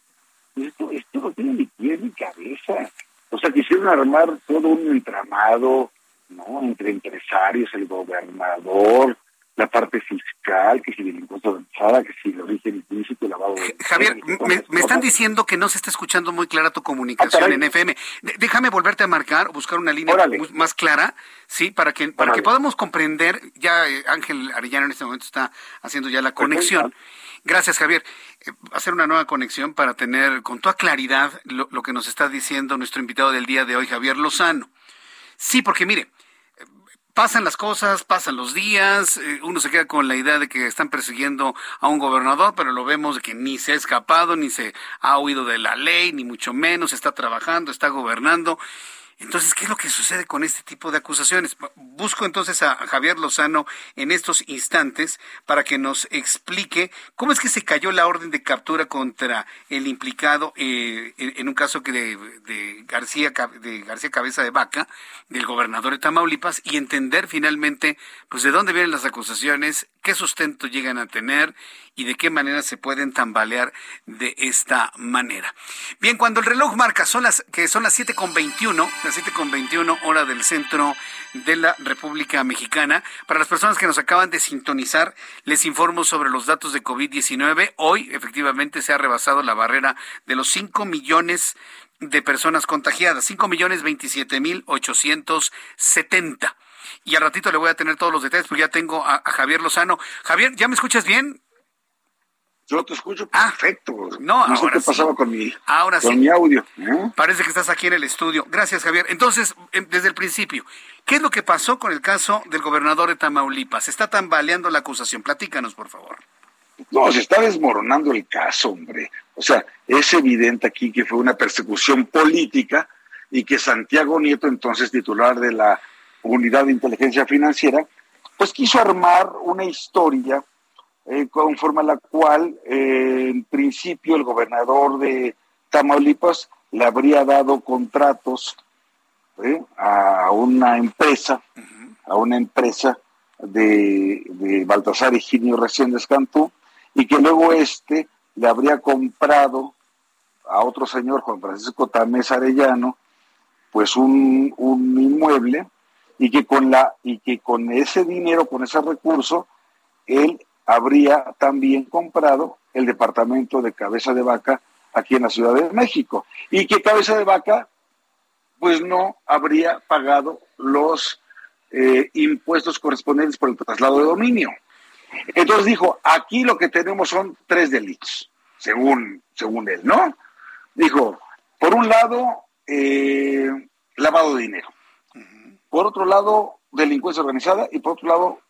S18: esto, esto no tiene ni pie ni cabeza. O sea, quisieron armar todo un entramado, ¿no? Entre empresarios, el gobernador, la parte fiscal, que si el impuesto de entrada, que si el origen implícito, el lavado de...
S1: Javier, me, están diciendo que no se está escuchando muy clara tu comunicación ah, en FM. déjame volverte a marcar, buscar una línea más clara, sí, para que para que podamos comprender, ya eh, Ángel Arellano en este momento está haciendo ya la conexión. Gracias, Javier. Eh, hacer una nueva conexión para tener con toda claridad lo, lo que nos está diciendo nuestro invitado del día de hoy, Javier Lozano. Sí, porque mire, pasan las cosas, pasan los días, eh, uno se queda con la idea de que están persiguiendo a un gobernador, pero lo vemos de que ni se ha escapado, ni se ha huido de la ley, ni mucho menos, está trabajando, está gobernando. Entonces, ¿qué es lo que sucede con este tipo de acusaciones? Busco entonces a Javier Lozano en estos instantes para que nos explique cómo es que se cayó la orden de captura contra el implicado eh, en un caso que de, García de García Cabeza de Vaca, del gobernador de Tamaulipas, y entender finalmente pues de dónde vienen las acusaciones, qué sustento llegan a tener y de qué manera se pueden tambalear de esta manera. Bien, cuando el reloj marca son las que son las 7.21, las 7.21 hora del centro de la República Mexicana. Para las personas que nos acaban de sintonizar, les informo sobre los datos de COVID-19. Hoy efectivamente se ha rebasado la barrera de los 5 millones de personas contagiadas, 5 millones 27 mil 870. Y al ratito le voy a tener todos los detalles porque ya tengo a, a Javier Lozano. Javier, ¿ya me escuchas bien?
S18: Yo te escucho ah, perfecto.
S1: no,
S18: no
S1: sé
S18: qué pasaba con mi,
S1: ahora
S18: con mi audio.
S1: ¿eh? Parece que estás aquí en el estudio. Gracias, Javier. Entonces, em, desde el principio, ¿qué es lo que pasó con el caso del gobernador de Tamaulipas? ¿Se está tambaleando la acusación? Platícanos, por favor.
S18: No, se está desmoronando el caso, hombre. O sea, es evidente aquí que fue una persecución política y que Santiago Nieto, entonces titular de la Unidad de Inteligencia Financiera, pues quiso armar una historia eh, conforme a la cual, eh, en principio, el gobernador de Tamaulipas le habría dado contratos ¿eh? a una empresa, a una empresa de, de Baltasar Higinio recién Cantú, y que luego este le habría comprado a otro señor, Juan Francisco Tamés Arellano, pues un, un inmueble y que con la y que con ese dinero, con ese recurso, él habría también comprado el departamento de Cabeza de Vaca aquí en la Ciudad de México y que Cabeza de Vaca pues no habría pagado los eh, impuestos correspondientes por el traslado de dominio. Entonces dijo, aquí lo que tenemos son tres delitos, según, según él, ¿no? Dijo, por un lado, eh, lavado de dinero. Por otro lado, delincuencia organizada y por otro lado,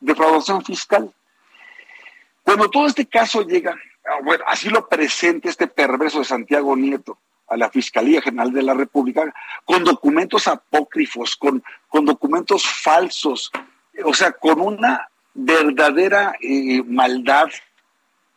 S18: defraudación fiscal. Cuando todo este caso llega, ah, bueno, así lo presenta este perverso de Santiago Nieto a la Fiscalía General de la República, con documentos apócrifos, con, con documentos falsos, o sea, con una verdadera eh, maldad,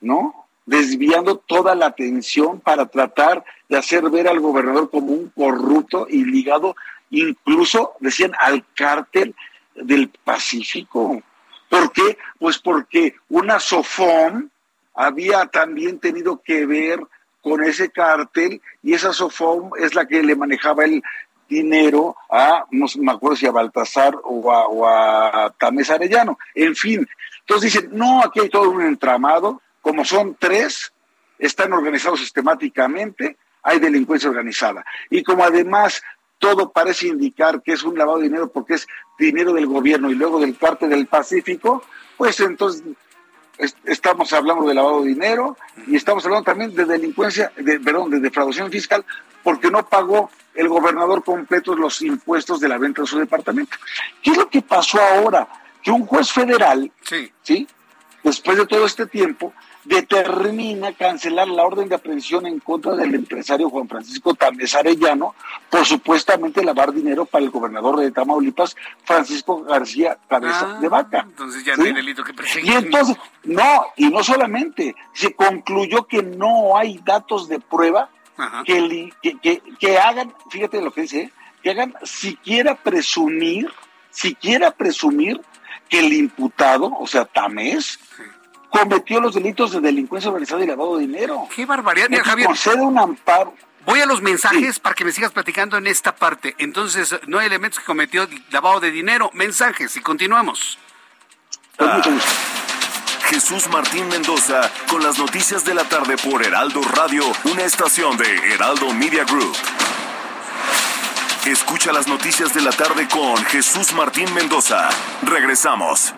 S18: ¿no? Desviando toda la atención para tratar de hacer ver al gobernador como un corrupto y ligado incluso, decían, al cártel del Pacífico. ¿Por qué? Pues porque una SOFOM había también tenido que ver con ese cártel y esa SOFOM es la que le manejaba el dinero a, no me acuerdo si a Baltasar o a, o a Tamés Arellano. En fin, entonces dicen, no, aquí hay todo un entramado, como son tres, están organizados sistemáticamente, hay delincuencia organizada. Y como además todo parece indicar que es un lavado de dinero porque es dinero del gobierno y luego del parte del Pacífico, pues entonces estamos hablando de lavado de dinero y estamos hablando también de delincuencia, de, perdón, de defraudación fiscal porque no pagó el gobernador completo los impuestos de la venta de su departamento. ¿Qué es lo que pasó ahora? Que un juez federal, sí. ¿sí? después de todo este tiempo, determina cancelar la orden de aprehensión en contra del empresario Juan Francisco Tamés Arellano por supuestamente lavar dinero para el gobernador de Tamaulipas, Francisco García Cabeza
S1: ah,
S18: de Vaca.
S1: Entonces ya no hay delito que perseguir.
S18: Y entonces, no, y no solamente, se concluyó que no hay datos de prueba que, que, que, hagan, fíjate lo que dice, ¿eh? que hagan siquiera presumir, siquiera presumir que el imputado, o sea, Tamés, cometió los delitos de delincuencia organizada y lavado de dinero.
S1: Qué barbaridad, Mira, Javier.
S18: Concede un amparo.
S1: Voy a los mensajes para que me sigas platicando en esta parte. Entonces, no hay elementos que cometió lavado de dinero. Mensajes y continuamos.
S8: Ah. Jesús Martín Mendoza con las noticias de la tarde por Heraldo Radio, una estación de Heraldo Media Group. Escucha las noticias de la tarde con Jesús Martín Mendoza. Regresamos.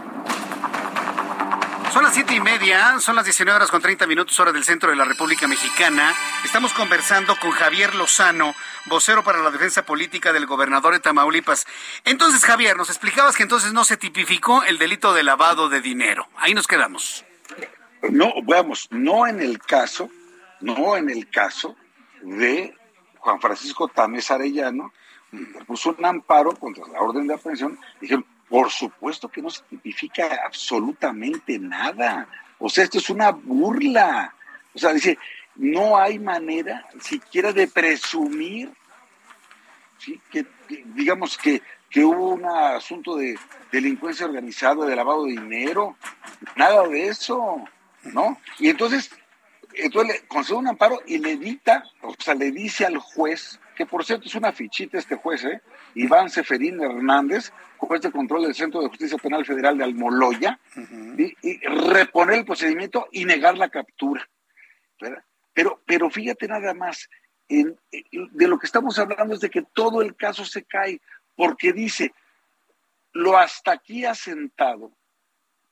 S1: Son las siete y media, son las 19 horas con 30 minutos hora del centro de la República Mexicana. Estamos conversando con Javier Lozano, vocero para la defensa política del gobernador de Tamaulipas. Entonces, Javier, nos explicabas que entonces no se tipificó el delito de lavado de dinero. Ahí nos quedamos.
S18: No, vamos, no en el caso, no en el caso de Juan Francisco Tamés Arellano, puso un amparo contra la orden de aprehensión, dijeron, por supuesto que no se tipifica absolutamente nada. O sea, esto es una burla. O sea, dice, no hay manera siquiera de presumir ¿sí? que, digamos que, que hubo un asunto de delincuencia organizada, de lavado de dinero, nada de eso, ¿no? Y entonces, entonces le concede un amparo y le dicta, o sea, le dice al juez, que por cierto es una fichita este juez, ¿eh? Iván Seferín Hernández, juez de control del Centro de Justicia Penal Federal de Almoloya, y, reponer el procedimiento y negar la captura. Pero, pero fíjate nada más, en, de lo que estamos hablando es de que todo el caso se cae, porque dice, lo hasta aquí asentado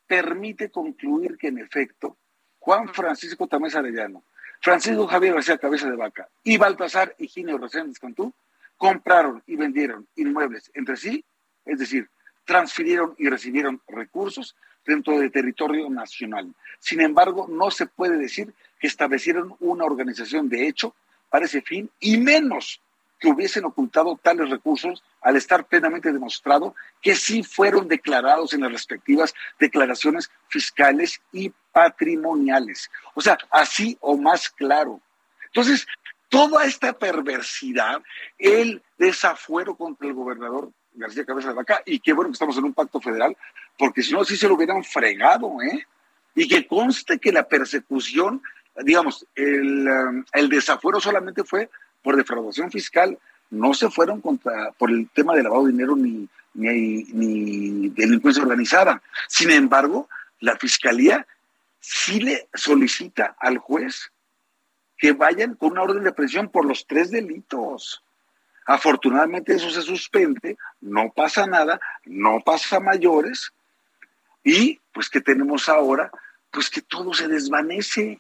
S18: permite concluir que en efecto Juan Francisco Tamés Arellano, Francisco Javier García Cabeza de Vaca y Baltasar Higinio Reséndez Cantú compraron y vendieron inmuebles entre sí, es decir, transfirieron y recibieron recursos dentro del territorio nacional. Sin embargo, no se puede decir que establecieron una organización de hecho para ese fin y menos que hubiesen ocultado tales recursos al estar plenamente demostrado que sí fueron declarados en las respectivas declaraciones fiscales y patrimoniales. O sea, así o más claro. Entonces, toda esta perversidad, el desafuero contra el gobernador García Cabeza de Vaca, y qué bueno que estamos en un pacto federal, porque si no, sí se lo hubieran fregado, ¿eh? Y que conste que la persecución, digamos, el, um, el desafuero solamente fue por defraudación fiscal, no se fueron contra, por el tema de lavado de dinero ni, ni, ni delincuencia organizada. Sin embargo, la fiscalía sí le solicita al juez que vayan con una orden de prisión por los tres delitos. Afortunadamente eso se suspende, no pasa nada, no pasa mayores y pues que tenemos ahora, pues que todo se desvanece.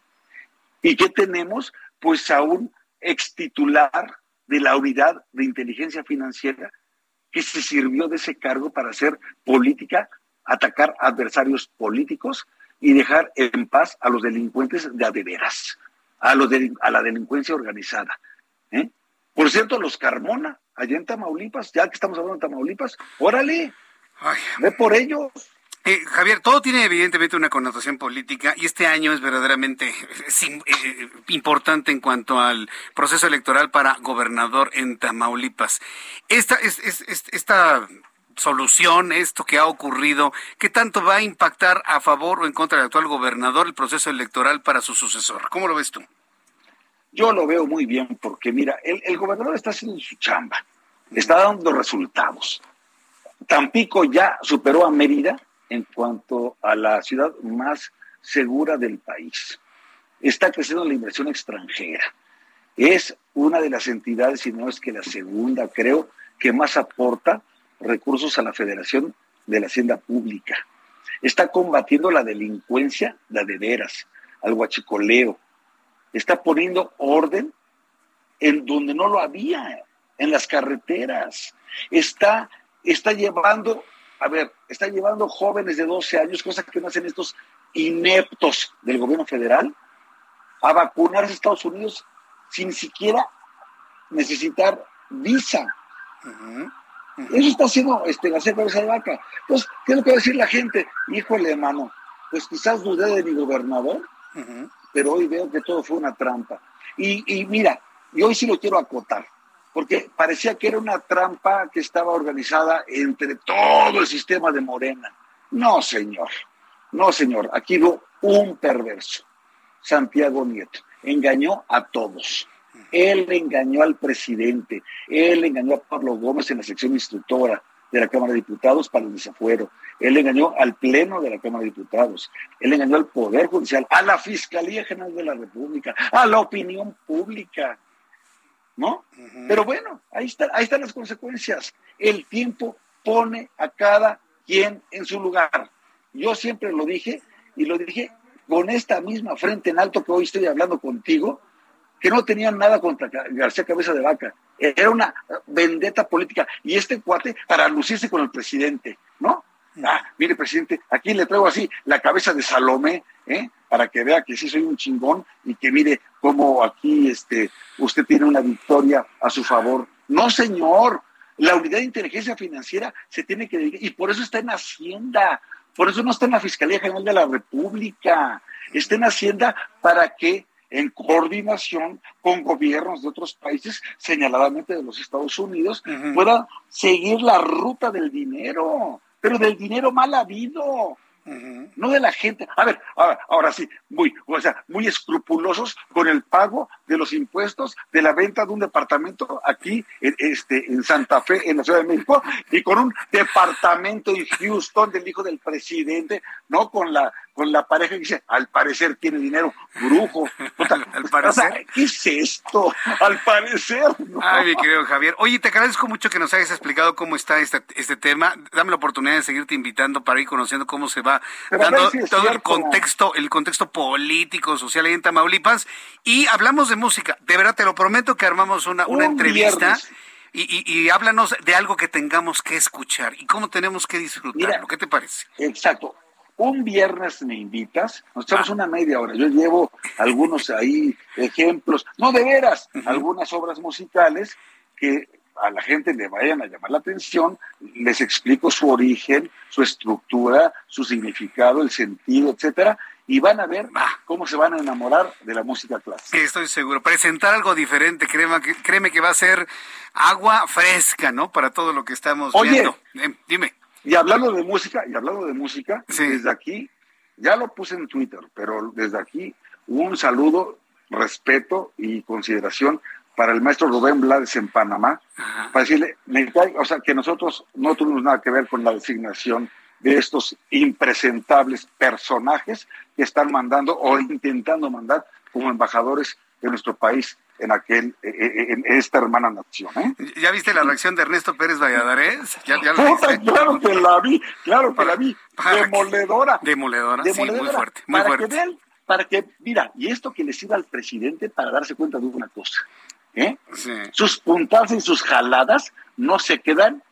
S18: ¿Y qué tenemos? Pues a un extitular de la unidad de inteligencia financiera que se sirvió de ese cargo para hacer política, atacar adversarios políticos y dejar en paz a los delincuentes de adeveras, a, los a la delincuencia organizada. ¿eh? Por cierto, los Carmona, allá en Tamaulipas, ya que estamos hablando de Tamaulipas, órale, ve por ellos.
S1: Eh, Javier, todo tiene evidentemente una connotación política y este año es verdaderamente eh, importante en cuanto al proceso electoral para gobernador en Tamaulipas. Esta, es, esta solución, esto que ha ocurrido, ¿qué tanto va a impactar a favor o en contra del actual gobernador el proceso electoral para su sucesor? ¿Cómo lo ves tú?
S18: Yo lo veo muy bien porque, mira, el, gobernador está haciendo su chamba, está dando resultados. Tampico ya superó a Mérida en cuanto a la ciudad más segura del país. Está creciendo la inversión extranjera. Es una de las entidades, si no es que la segunda, creo, que más aporta recursos a la Federación de la Hacienda Pública. Está combatiendo la delincuencia, la de veras, al huachicoleo. Está poniendo orden en donde no lo había, en las carreteras. Está, está llevando a ver, está llevando jóvenes de 12 años, cosa que no hacen estos ineptos del gobierno federal, a vacunarse a Estados Unidos sin siquiera necesitar visa. Eso está haciendo este, la Cabeza de Vaca. Entonces, ¿qué es lo que va a decir la gente? Híjole, hermano, pues quizás dudé de mi gobernador, pero hoy veo que todo fue una trampa. Y, y mira, y hoy sí lo quiero acotar porque parecía que era una trampa que estaba organizada entre todo el sistema de Morena. No, señor, no, señor, aquí hubo un perverso, Santiago Nieto, engañó a todos. Él engañó al presidente, él engañó a Pablo Gómez en la sección instructora de la Cámara de Diputados para el desafuero, él engañó al Pleno de la Cámara de Diputados, él engañó al Poder Judicial, a la Fiscalía General de la República, a la opinión pública. ¿no? Pero bueno, ahí, está, ahí están las consecuencias. El tiempo pone a cada quien en su lugar. Yo siempre lo dije y lo dije con esta misma frente en alto que hoy estoy hablando contigo, que no tenían nada contra García Cabeza de Vaca. Era una vendetta política. Y este cuate para lucirse con el presidente, ¿no? Ah, mire, presidente, aquí le traigo así la cabeza de Salomé, ¿eh? para que vea que sí soy un chingón y que mire cómo aquí este, usted tiene una victoria a su favor. No, señor, la unidad de inteligencia financiera se tiene que dedicar, y por eso está en Hacienda, por eso no está en la Fiscalía General de la República, está en Hacienda para que en coordinación con gobiernos de otros países, señaladamente de los Estados Unidos, pueda seguir la ruta del dinero, pero del dinero mal habido, no de la gente. A ver, ahora, sí, muy, o sea, muy escrupulosos con el pago de los impuestos de la venta de un departamento aquí en, este, en Santa Fe, en la Ciudad de México, y con un departamento en Houston del hijo del presidente, no con la con la pareja que dice, al parecer tiene dinero, brujo. al parecer. ¿Qué es esto? Al parecer.
S1: Ay, mi querido Javier. Oye, te agradezco mucho que nos hayas explicado cómo está este, este tema. Dame la oportunidad de seguirte invitando para ir conociendo cómo se va dando todo el contexto, el contexto político, social ahí en Tamaulipas. Y hablamos de música. De verdad, te lo prometo que armamos una, una entrevista. Y, y, y, háblanos de algo que tengamos que escuchar y cómo tenemos que disfrutarlo. ¿Qué te parece?
S18: Exacto un viernes me invitas, nos echamos una media hora. Yo llevo algunos ahí ejemplos, no de veras, algunas obras musicales que a la gente le vayan a llamar la atención, les explico su origen, su estructura, su significado, el sentido, etcétera, y van a ver cómo se van a enamorar de la música clásica.
S1: Estoy seguro. Presentar algo diferente, créeme que, créeme que va a ser agua fresca, ¿no? Para todo lo que estamos viendo. Eh, dime.
S18: Y hablando de música, y hablando de música, desde aquí, ya lo puse en Twitter, pero desde aquí un saludo, respeto y consideración para el maestro Rubén Blades en Panamá, para decirle, o sea, que nosotros no tuvimos nada que ver con la designación de estos impresentables personajes que están mandando o intentando mandar como embajadores de nuestro país en aquel eh, eh, en esta hermana nación. ¿eh?
S1: ¿Ya viste la reacción de Ernesto Pérez Valladares? ¿Ya,
S18: claro que la vi, claro que la vi. Demoledora.
S1: Demoledora, sí, muy fuerte, muy
S18: para
S1: fuerte.
S18: Que vean, para que, mira, y esto que le sirva al presidente para darse cuenta de una cosa. ¿eh? Sus puntadas y sus jaladas no se quedan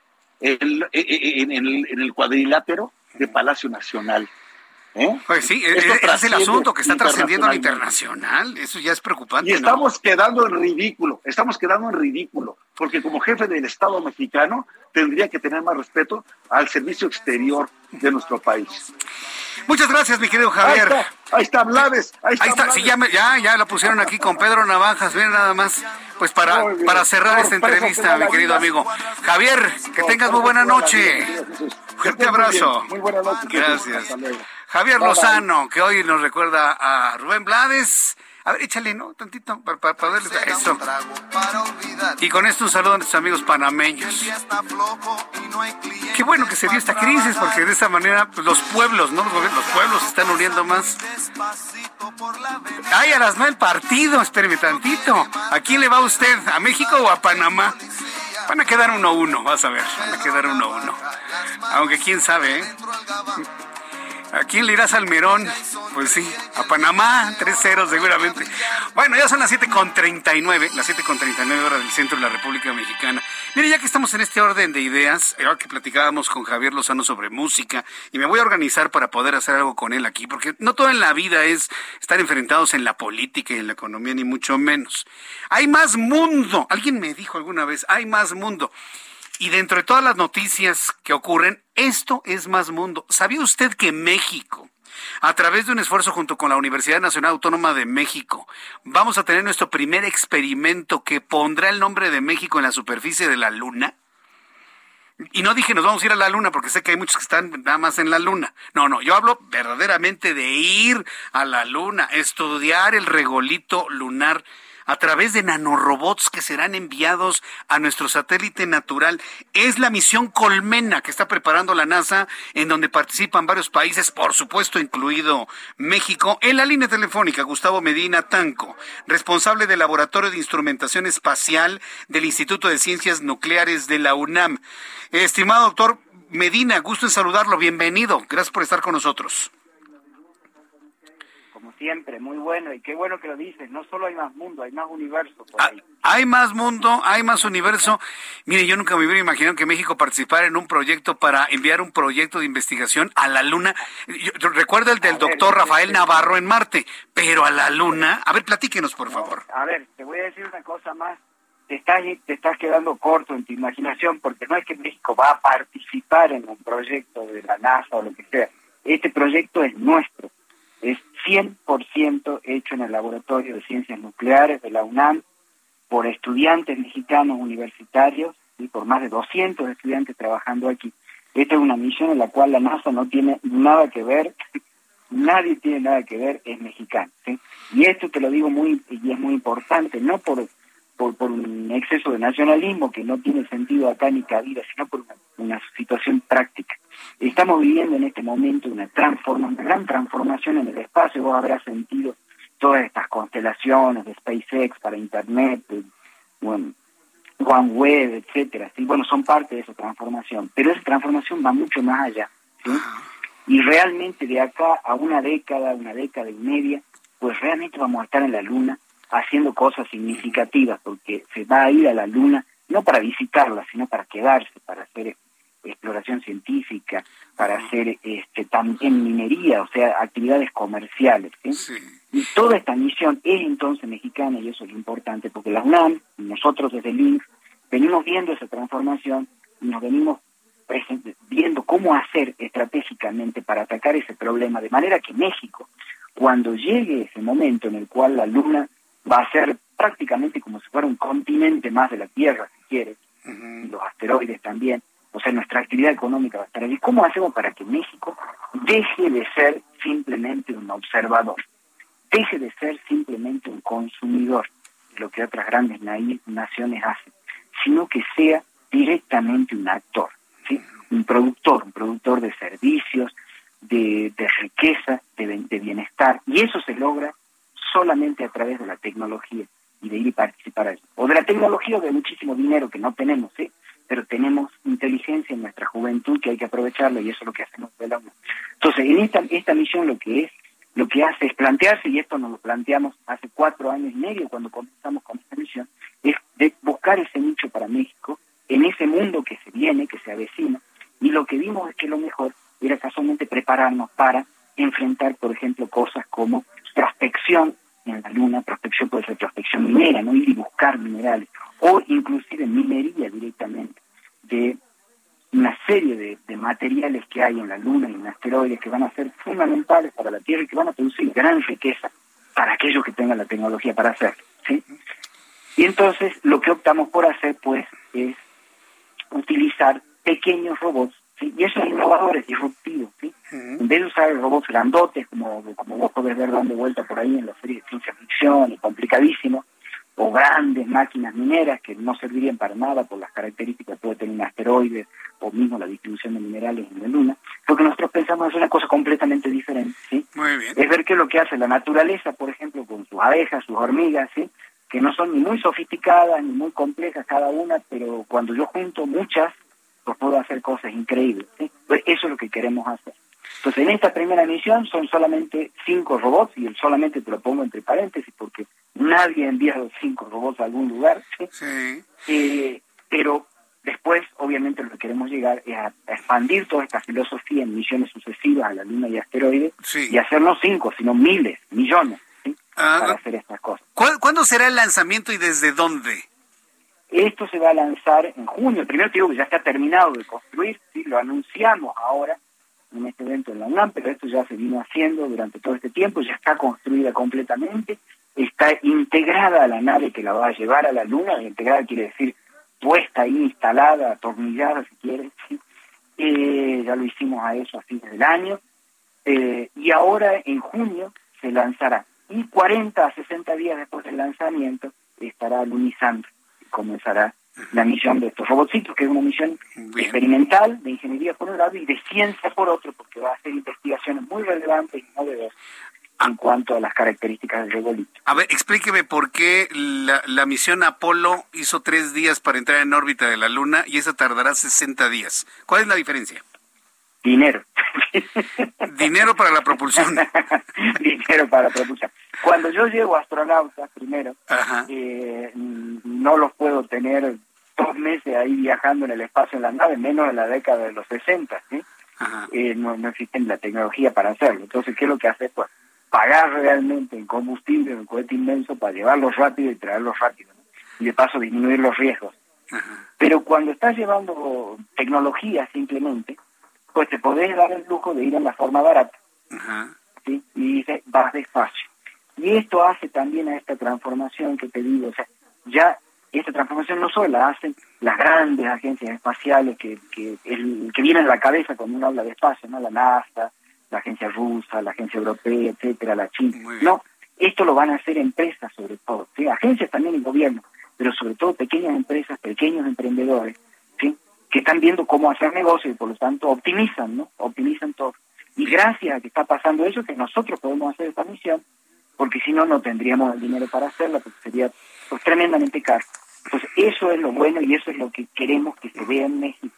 S18: en, el, cuadrilátero de Palacio Nacional. ¿Eh?
S1: Pues sí, e-, ese es el asunto que está trascendiendo a lo internacional. Eso ya es preocupante.
S18: Y estamos quedando en ridículo, estamos quedando en ridículo, porque como jefe del Estado mexicano tendría que tener más respeto al servicio exterior de nuestro país.
S1: Muchas gracias, mi querido Javier.
S18: Ahí está, Blades. Ahí
S1: está, sí, ya, ya, ya lo pusieron aquí con Pedro Navajas, miren nada más. Pues para, para cerrar esta entrevista, mi querido amigo. Javier, que tengas muy buena noche. Fuerte abrazo.
S18: Muy buena noche.
S1: Gracias. Javier Lozano, que hoy nos recuerda a Rubén Blades. A ver, échale, ¿no? Tantito, para, para, darle eso. Y con esto un saludo a nuestros amigos panameños. Qué bueno que se dio esta crisis, porque de esa manera pues, los pueblos, ¿no? Los, pueblos se están uniendo más. Ay, no el partido, espéreme tantito. ¿A quién le va usted? ¿A México o a Panamá? Van a quedar uno a uno, vas a ver. Van a quedar uno a uno. Aunque quién sabe, ¿eh? ¿A quién le irás al Merón? Pues sí, a Panamá, 3-0 seguramente. Bueno, ya son las 7.39, las 7.39 horas del centro de la República Mexicana. Mire, ya que estamos en este orden de ideas, ahora que platicábamos con Javier Lozano sobre música, y me voy a organizar para poder hacer algo con él aquí, porque no todo en la vida es estar enfrentados en la política y en la economía, ni mucho menos. Hay más mundo. Alguien me dijo alguna vez, hay más mundo. Y dentro de todas las noticias que ocurren, esto es más mundo. ¿Sabía usted que México, a través de un esfuerzo junto con la Universidad Nacional Autónoma de México, vamos a tener nuestro primer experimento que pondrá el nombre de México en la superficie de la Luna? Y no dije nos vamos a ir a la luna porque sé que hay muchos que están nada más en la luna. No, no, yo hablo verdaderamente de ir a la luna, estudiar el regolito lunar a través de nanorobots que serán enviados a nuestro satélite natural. Es la misión Colmena que está preparando la NASA, en donde participan varios países, por supuesto incluido México. En la línea telefónica, Gustavo Medina Tanco, responsable del Laboratorio de Instrumentación Espacial del Instituto de Ciencias Nucleares de la UNAM. Estimado doctor Medina, gusto en saludarlo. Bienvenido. Gracias por estar con nosotros
S19: siempre, muy bueno, y qué bueno que lo dices, no solo hay más mundo, hay más universo.
S1: Ah, hay más mundo, hay más universo. Mire, yo nunca me hubiera imaginado que México participara en un proyecto para enviar un proyecto de investigación a la Luna. Yo, recuerdo el del doctor Rafael Navarro en Marte, pero a la Luna. A ver, platíquenos, por favor.
S19: A ver, te voy a decir una cosa más. Te estás, te estás quedando corto en tu imaginación, porque no es que México va a participar en un proyecto de la NASA o lo que sea. Este proyecto es nuestro es 100% hecho en el Laboratorio de Ciencias Nucleares de la UNAM por estudiantes mexicanos universitarios y por más de 200 estudiantes trabajando aquí. Esta es una misión en la cual la NASA no tiene nada que ver, nadie tiene nada que ver, es mexicano. Y esto te lo digo muy, y es muy importante, no por por, un exceso de nacionalismo que no tiene sentido acá ni cabida, sino por una, situación práctica. Estamos viviendo en este momento una, transforma, una gran transformación en el espacio, vos habrás sentido todas estas constelaciones de SpaceX para Internet, bueno, OneWeb, etcétera, ¿sí? bueno, son parte de esa transformación, pero esa transformación va mucho más allá, Y realmente de acá a una década, una década y media, pues realmente vamos a estar en la Luna haciendo cosas significativas, porque se va a ir a la Luna no para visitarla, sino para quedarse, para hacer exploración científica, para hacer este, también minería, o sea, actividades comerciales. Y toda esta misión es entonces mexicana y eso es importante, porque la UNAM, nosotros desde el INF, venimos viendo esa transformación y nos venimos viendo cómo hacer estratégicamente para atacar ese problema, de manera que México cuando llegue ese momento en el cual la Luna va a ser prácticamente como si fuera un continente más de la Tierra, si quieres, y los asteroides también, o sea, nuestra actividad económica va a estar allí. ¿Cómo hacemos para que México deje de ser simplemente un observador, deje de ser simplemente un consumidor, de lo que otras grandes naciones hacen, sino que sea directamente un actor, ¿sí? un productor, un productor de servicios, de, riqueza, de, de bienestar, y eso se logra solamente a través de la tecnología y de ir y participar a eso. O de la tecnología o de muchísimo dinero que no tenemos, ¿sí? pero tenemos inteligencia en nuestra juventud que hay que aprovecharla y eso es lo que hacemos de la Entonces, en esta, esta misión lo que es, lo que hace es plantearse, y esto nos lo planteamos hace cuatro años y medio cuando comenzamos con esta misión, es de buscar ese nicho para México en ese mundo que se viene, que se avecina, y lo que vimos es que lo mejor era casualmente prepararnos para enfrentar, por ejemplo, cosas como prospección en la luna, prospección puede ser prospección minera, no ir y buscar minerales, o inclusive minería directamente de una serie de, de, materiales que hay en la luna y en asteroides que van a ser fundamentales para la Tierra y que van a producir gran riqueza para aquellos que tengan la tecnología para hacerlo. ¿sí? Y entonces lo que optamos por hacer pues es utilizar pequeños robots y eso es innovador, es disruptivo. ¿sí? En vez de usar robots grandotes, como, como vos podés ver dando vuelta por ahí en las series de ciencia ficción y complicadísimos, o grandes máquinas mineras que no servirían para nada por las características que puede tener un asteroide o mismo la distribución de minerales en la Luna, porque nosotros pensamos es una cosa completamente diferente. ¿sí?
S1: Muy bien.
S19: Es ver qué es lo que hace la naturaleza, por ejemplo, con sus abejas, sus hormigas, ¿sí? que no son ni muy sofisticadas ni muy complejas cada una, pero cuando yo junto muchas, pues puedo hacer cosas increíbles. ¿sí? Pues eso es lo que queremos hacer. Entonces, en esta primera misión son solamente cinco robots, y solamente te lo pongo entre paréntesis porque nadie ha enviado cinco robots a algún lugar, ¿sí? Eh, pero después, obviamente, lo que queremos llegar es a, expandir toda esta filosofía en misiones sucesivas a la Luna y asteroides, y hacer no cinco, sino miles, millones, ¿sí?
S1: Ah,
S19: para hacer estas cosas.
S1: ¿Cuándo será el lanzamiento y desde dónde?
S19: Esto se va a lanzar en junio. Primero te digo que ya está terminado de construir, ¿sí? lo anunciamos ahora en este evento en la UNAM, pero esto ya se vino haciendo durante todo este tiempo, ya está construida completamente, está integrada a la nave que la va a llevar a la Luna, integrada quiere decir puesta ahí, instalada, atornillada si quieres, eh, ya lo hicimos a eso a fines del año, eh, y ahora en junio se lanzará, y 40 a 60 días después del lanzamiento estará lunizando, comenzará la misión de estos robotcitos, que es una misión experimental de ingeniería por un lado y de ciencia por otro, porque va a hacer investigaciones muy relevantes y novedosas en cuanto a las características del regolito.
S1: A ver, explíqueme por qué la, la, misión Apolo hizo tres días para entrar en órbita de la Luna y esa tardará 60 días. ¿Cuál es la diferencia?
S19: Dinero.
S1: Dinero para la propulsión.
S19: Dinero para la propulsión. Cuando yo llego a astronautas, primero, eh, no los puedo tener dos meses ahí viajando en el espacio en la nave, menos en la década de los 60, ¿sí? Eh, no, no existe la tecnología para hacerlo. Entonces, ¿qué es lo que hace? Pues pagar realmente en combustible, en un cohete inmenso, para llevarlos rápido y traerlos rápido. Y de paso disminuir los riesgos. Pero cuando estás llevando tecnología simplemente, pues te podés dar el lujo de ir en la forma barata. ¿sí? Y dices, vas despacio. Y esto hace también a esta transformación que te digo, o sea, ya esta transformación no solo la hacen las grandes agencias espaciales que, que, el, que vienen a la cabeza cuando uno habla de espacio, ¿no? La NASA, la agencia rusa, la agencia europea, etcétera, la China. No, esto lo van a hacer empresas sobre todo, ¿sí? agencias también y gobierno, pero sobre todo pequeñas empresas, pequeños emprendedores, ¿sí? que están viendo cómo hacer negocio y por lo tanto optimizan, ¿no? Optimizan todo. Y gracias a que está pasando eso, que nosotros podemos hacer esta misión, porque si no, no tendríamos el dinero para hacerla, porque sería pues, tremendamente caro. Entonces, eso es lo bueno y eso es lo que queremos que se vea en México.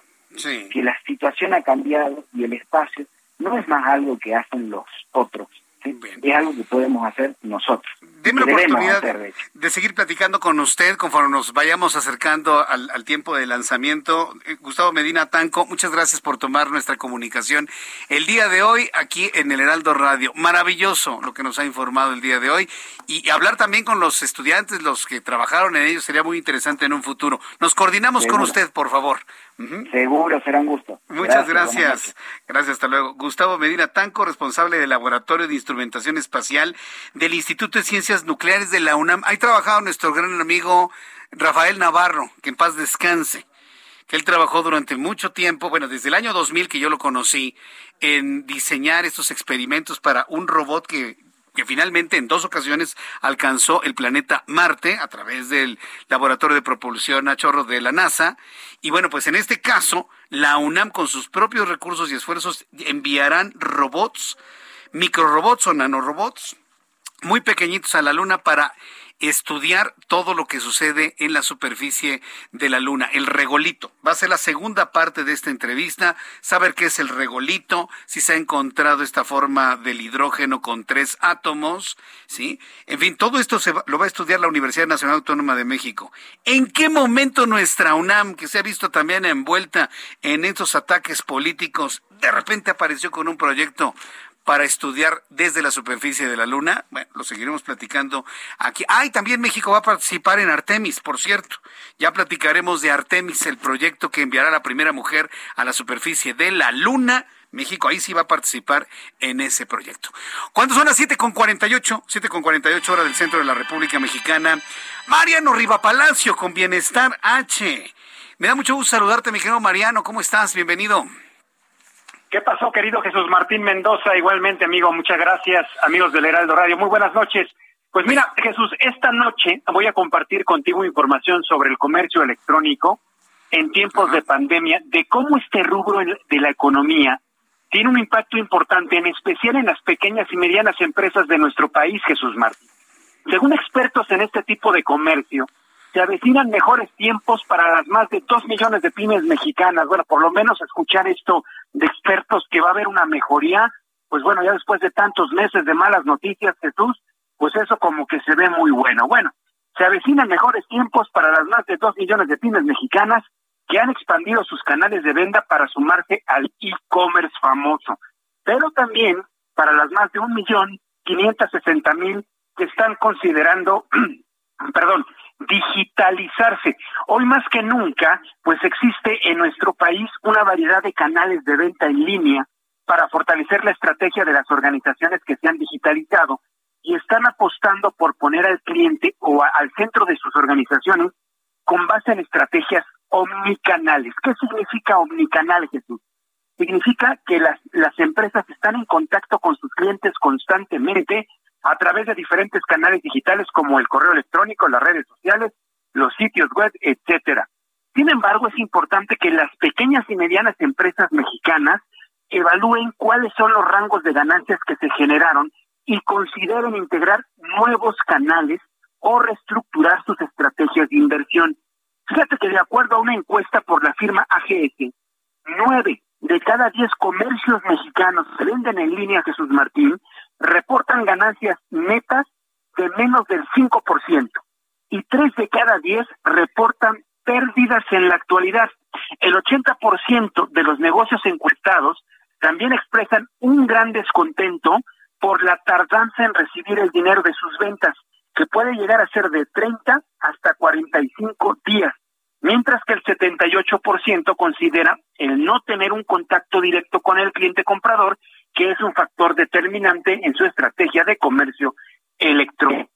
S19: Que la situación ha cambiado y el espacio no es más algo que hacen los otros, es algo que podemos hacer nosotros.
S1: Deme la oportunidad de seguir platicando con usted conforme nos vayamos acercando al, tiempo de lanzamiento. Eh, Gustavo Medina Tanco, muchas gracias por tomar nuestra comunicación el día de hoy aquí en el Heraldo Radio. Maravilloso lo que nos ha informado el día de hoy y hablar también con los estudiantes, los que trabajaron en ello, sería muy interesante en un futuro. Nos coordinamos con usted, por favor.
S19: Seguro, será un gusto.
S1: Muchas gracias. Gracias, hasta luego. Gustavo Medina Tanco, responsable del Laboratorio de Instrumentación Espacial del Instituto de Ciencias Nucleares de la UNAM. Ahí trabajado nuestro gran amigo Rafael Navarro, que en paz descanse. Que él trabajó durante mucho tiempo, bueno, desde el año 2000 que yo lo conocí, en diseñar estos experimentos para un robot que que finalmente en dos ocasiones alcanzó el planeta Marte a través del Laboratorio de Propulsión a Chorro de la NASA. Y bueno, pues en este caso, la UNAM con sus propios recursos y esfuerzos enviarán robots, microrobots o nanorobots muy pequeñitos a la Luna para estudiar todo lo que sucede en la superficie de la Luna, el regolito. Va a ser la segunda parte de esta entrevista, saber qué es el regolito, si se ha encontrado esta forma del hidrógeno con tres átomos, ¿sí? En fin, todo esto se lo va a estudiar la Universidad Nacional Autónoma de México. ¿En qué momento nuestra UNAM, que se ha visto también envuelta en estos ataques políticos, de repente apareció con un proyecto para estudiar desde la superficie de la Luna. Bueno, lo seguiremos platicando aquí. Ah, también México va a participar en Artemis, por cierto. Ya platicaremos de Artemis, el proyecto que enviará la primera mujer a la superficie de la Luna. México ahí sí va a participar en ese proyecto. ¿Cuándo son las 7.48? 7.48 horas del centro de la República Mexicana. Mariano Riva Palacio con Bienestar H. Me da mucho gusto saludarte, mi querido Mariano. ¿Cómo estás? Bienvenido.
S3: ¿Qué pasó, querido Jesús Martín Mendoza? Igualmente, amigo, muchas gracias, amigos del Heraldo Radio. Muy buenas noches. Pues mira, Jesús, esta noche voy a compartir contigo información sobre el comercio electrónico en tiempos de pandemia, de cómo este rubro de la economía tiene un impacto importante, en especial en las pequeñas y medianas empresas de nuestro país, Jesús Martín. Según expertos en este tipo de comercio, se avecinan mejores tiempos para las más de dos millones de pymes mexicanas. Bueno, por lo menos escuchar esto de expertos que va a haber una mejoría, pues bueno, ya después de tantos meses de malas noticias, Jesús, pues eso como que se ve muy bueno. Bueno, se avecinan mejores tiempos para las más de dos millones de pymes mexicanas que han expandido sus canales de venta para sumarse al e-commerce famoso, pero también para las más de un millón quinientos sesenta mil que están considerando, perdón, digitalizarse. Hoy más que nunca, pues existe en nuestro país una variedad de canales de venta en línea para fortalecer la estrategia de las organizaciones que se han digitalizado y están apostando por poner al cliente o al centro de sus organizaciones con base en estrategias omnicanales. ¿Qué significa omnicanal, Jesús? Significa que las, las empresas están en contacto con sus clientes constantemente a través de diferentes canales digitales como el correo electrónico, las redes sociales, los sitios web, etcétera. Sin embargo, es importante que las pequeñas y medianas empresas mexicanas evalúen cuáles son los rangos de ganancias que se generaron y consideren integrar nuevos canales o reestructurar sus estrategias de inversión. Fíjate que de acuerdo a una encuesta por la firma AGS, nueve de cada diez comercios mexicanos venden en línea Jesús Martín reportan ganancias netas de menos del 5% y tres de cada diez reportan pérdidas en la actualidad. El 80% de los negocios encuestados también expresan un gran descontento por la tardanza en recibir el dinero de sus ventas, que puede llegar a ser de 30 hasta 45 días, mientras que el 78% considera el no tener un contacto directo con el cliente comprador que es un factor determinante en su estrategia de comercio electrónico.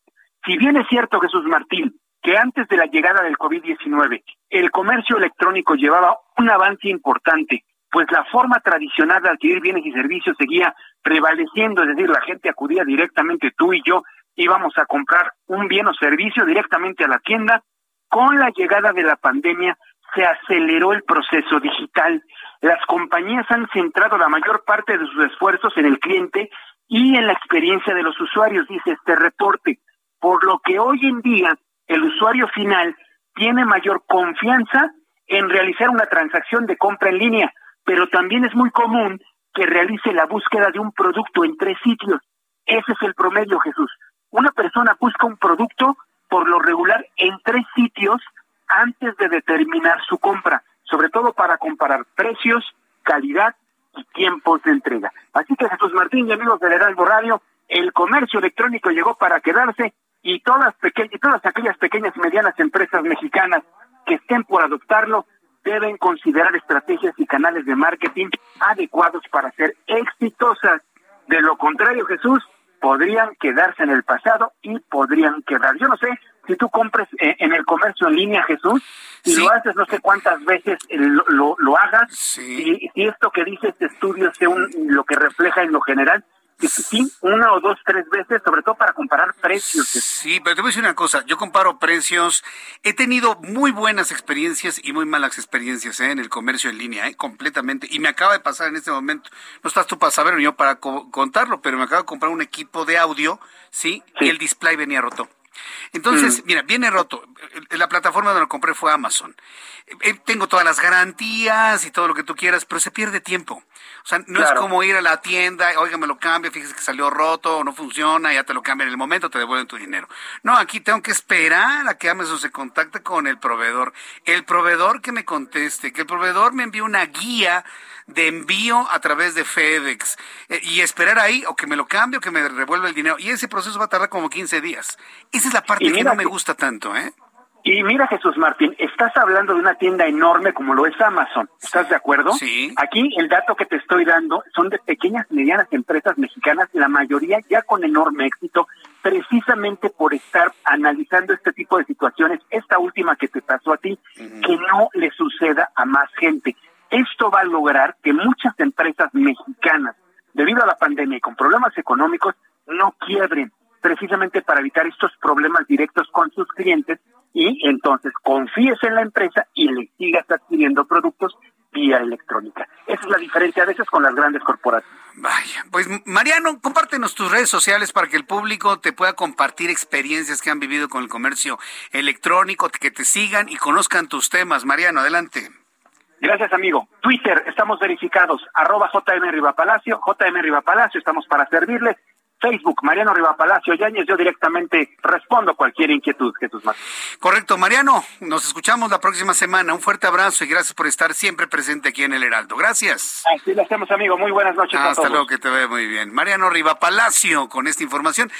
S3: Si bien es cierto, Jesús Martín, que antes de la llegada del COVID-19 el comercio electrónico llevaba un avance importante, pues la forma tradicional de adquirir bienes y servicios seguía prevaleciendo, es decir, la gente acudía directamente, tú y yo íbamos a comprar un bien o servicio directamente a la tienda, con la llegada de la pandemia se aceleró el proceso digital las compañías han centrado la mayor parte de sus esfuerzos en el cliente y en la experiencia de los usuarios, dice este reporte, por lo que hoy en día el usuario final tiene mayor confianza en realizar una transacción de compra en línea, pero también es muy común que realice la búsqueda de un producto en tres sitios. Ese es el promedio, Jesús. una persona busca un producto por lo regular en tres sitios antes de determinar su compra, sobre todo para comparar precios, calidad y tiempos de entrega. Así que Jesús Martín y amigos del Heraldo Radio, el comercio electrónico llegó para quedarse y todas, y todas aquellas pequeñas y medianas empresas mexicanas que estén por adoptarlo deben considerar estrategias y canales de marketing adecuados para ser exitosas. De lo contrario, Jesús, podrían quedarse en el pasado y podrían quedar. Yo no sé si tú compres eh, en el comercio en línea, Jesús, y lo haces no sé cuántas veces eh, lo, lo, hagas, y si esto que dice este estudio sea un, lo que refleja en lo general, Sí, una o dos, tres veces, sobre todo para comparar precios.
S1: Sí, pero te voy a decir una cosa, yo comparo precios, he tenido muy buenas experiencias y muy malas experiencias ¿eh? en el comercio en línea, ¿eh? completamente, y me acaba de pasar en este momento, no estás tú para saberlo ni yo para contarlo, pero me acabo de comprar un equipo de audio, ¿sí? Y el display venía roto. Entonces, mm. mira, viene roto. La plataforma donde lo compré fue Amazon. Eh, tengo todas las garantías y todo lo que tú quieras, pero se pierde tiempo. O sea, no es como ir a la tienda, oiga, me lo cambia, fíjese que salió roto o no funciona, ya te lo cambian en el momento, te devuelven tu dinero. No, aquí tengo que esperar a que Amazon se contacte con el proveedor. El proveedor que me conteste, que el proveedor me envíe una guía de envío a través de FedEx eh, y esperar ahí o que me lo cambie o que me revuelva el dinero. Y ese proceso va a tardar como 15 días. Esa es la parte que no me gusta tanto, ¿eh?
S3: Y mira, Jesús Martín, estás hablando de una tienda enorme como lo es Amazon. ¿Estás de acuerdo?
S1: Sí.
S3: Aquí el dato que te estoy dando son de pequeñas y medianas empresas mexicanas, la mayoría ya con enorme éxito, precisamente por estar analizando este tipo de situaciones, esta última que te pasó a ti, que no le suceda a más gente. Esto va a lograr que muchas empresas mexicanas, debido a la pandemia y con problemas económicos, no quiebren, precisamente para evitar estos problemas directos con sus clientes y entonces confíes en la empresa y le sigas adquiriendo productos vía electrónica. Esa es la diferencia a veces con las grandes corporaciones.
S1: Vaya, pues Mariano, compártenos tus redes sociales para que el público te pueda compartir experiencias que han vivido con el comercio electrónico, que te sigan y conozcan tus temas. Mariano, adelante.
S3: Gracias, amigo. Twitter, estamos verificados, arroba JM Rivapalacio, JM Rivapalacio, estamos para servirles. Facebook, Mariano Riva Palacio Yáñez, yo directamente respondo cualquier inquietud, Jesús Martín.
S1: Correcto, Mariano, nos escuchamos la próxima semana. Un fuerte abrazo y gracias por estar siempre presente aquí en el Heraldo. Gracias.
S3: Así lo hacemos, amigo. Muy buenas noches.
S1: Hasta luego, que te ve muy bien. Mariano Riva Palacio, con esta información.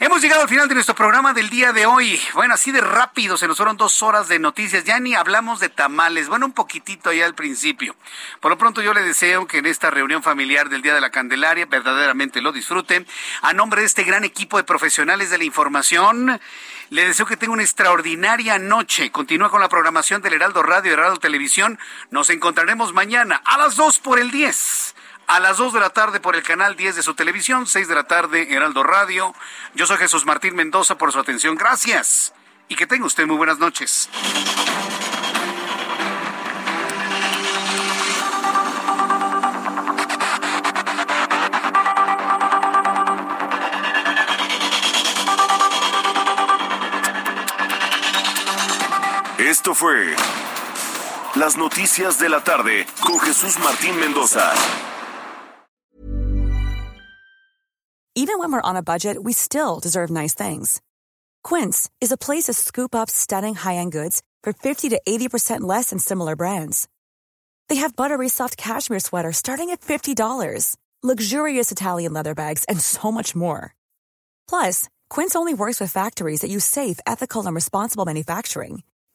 S1: Hemos llegado al final de nuestro programa del día de hoy. Bueno, así de rápido, se nos fueron dos horas de noticias. Ya ni hablamos de tamales. Bueno, un poquitito ya al principio. Por lo pronto, yo le deseo que en esta reunión familiar del Día de la Candelaria verdaderamente lo disfruten. A nombre de este gran equipo de profesionales de la información, le deseo que tenga una extraordinaria noche. Continúa con la programación del Heraldo Radio y Heraldo Televisión. Nos encontraremos mañana a las 2 por el 10. A las 2 de la tarde por el canal 10 de su televisión, 6 de la tarde Heraldo Radio. Yo soy Jesús Martín Mendoza por su atención. Gracias. Y que tenga usted muy buenas noches.
S8: Esto fue Las Noticias de la Tarde con Jesús Martín Mendoza.
S20: Even when we're on a budget, we still deserve nice things. Quince is a place to scoop up stunning high-end goods for 50 to 80% less than similar brands. They have buttery soft cashmere sweaters starting at $50, luxurious Italian leather bags, and so much more. Plus, Quince only works with factories that use safe, ethical, and responsible manufacturing.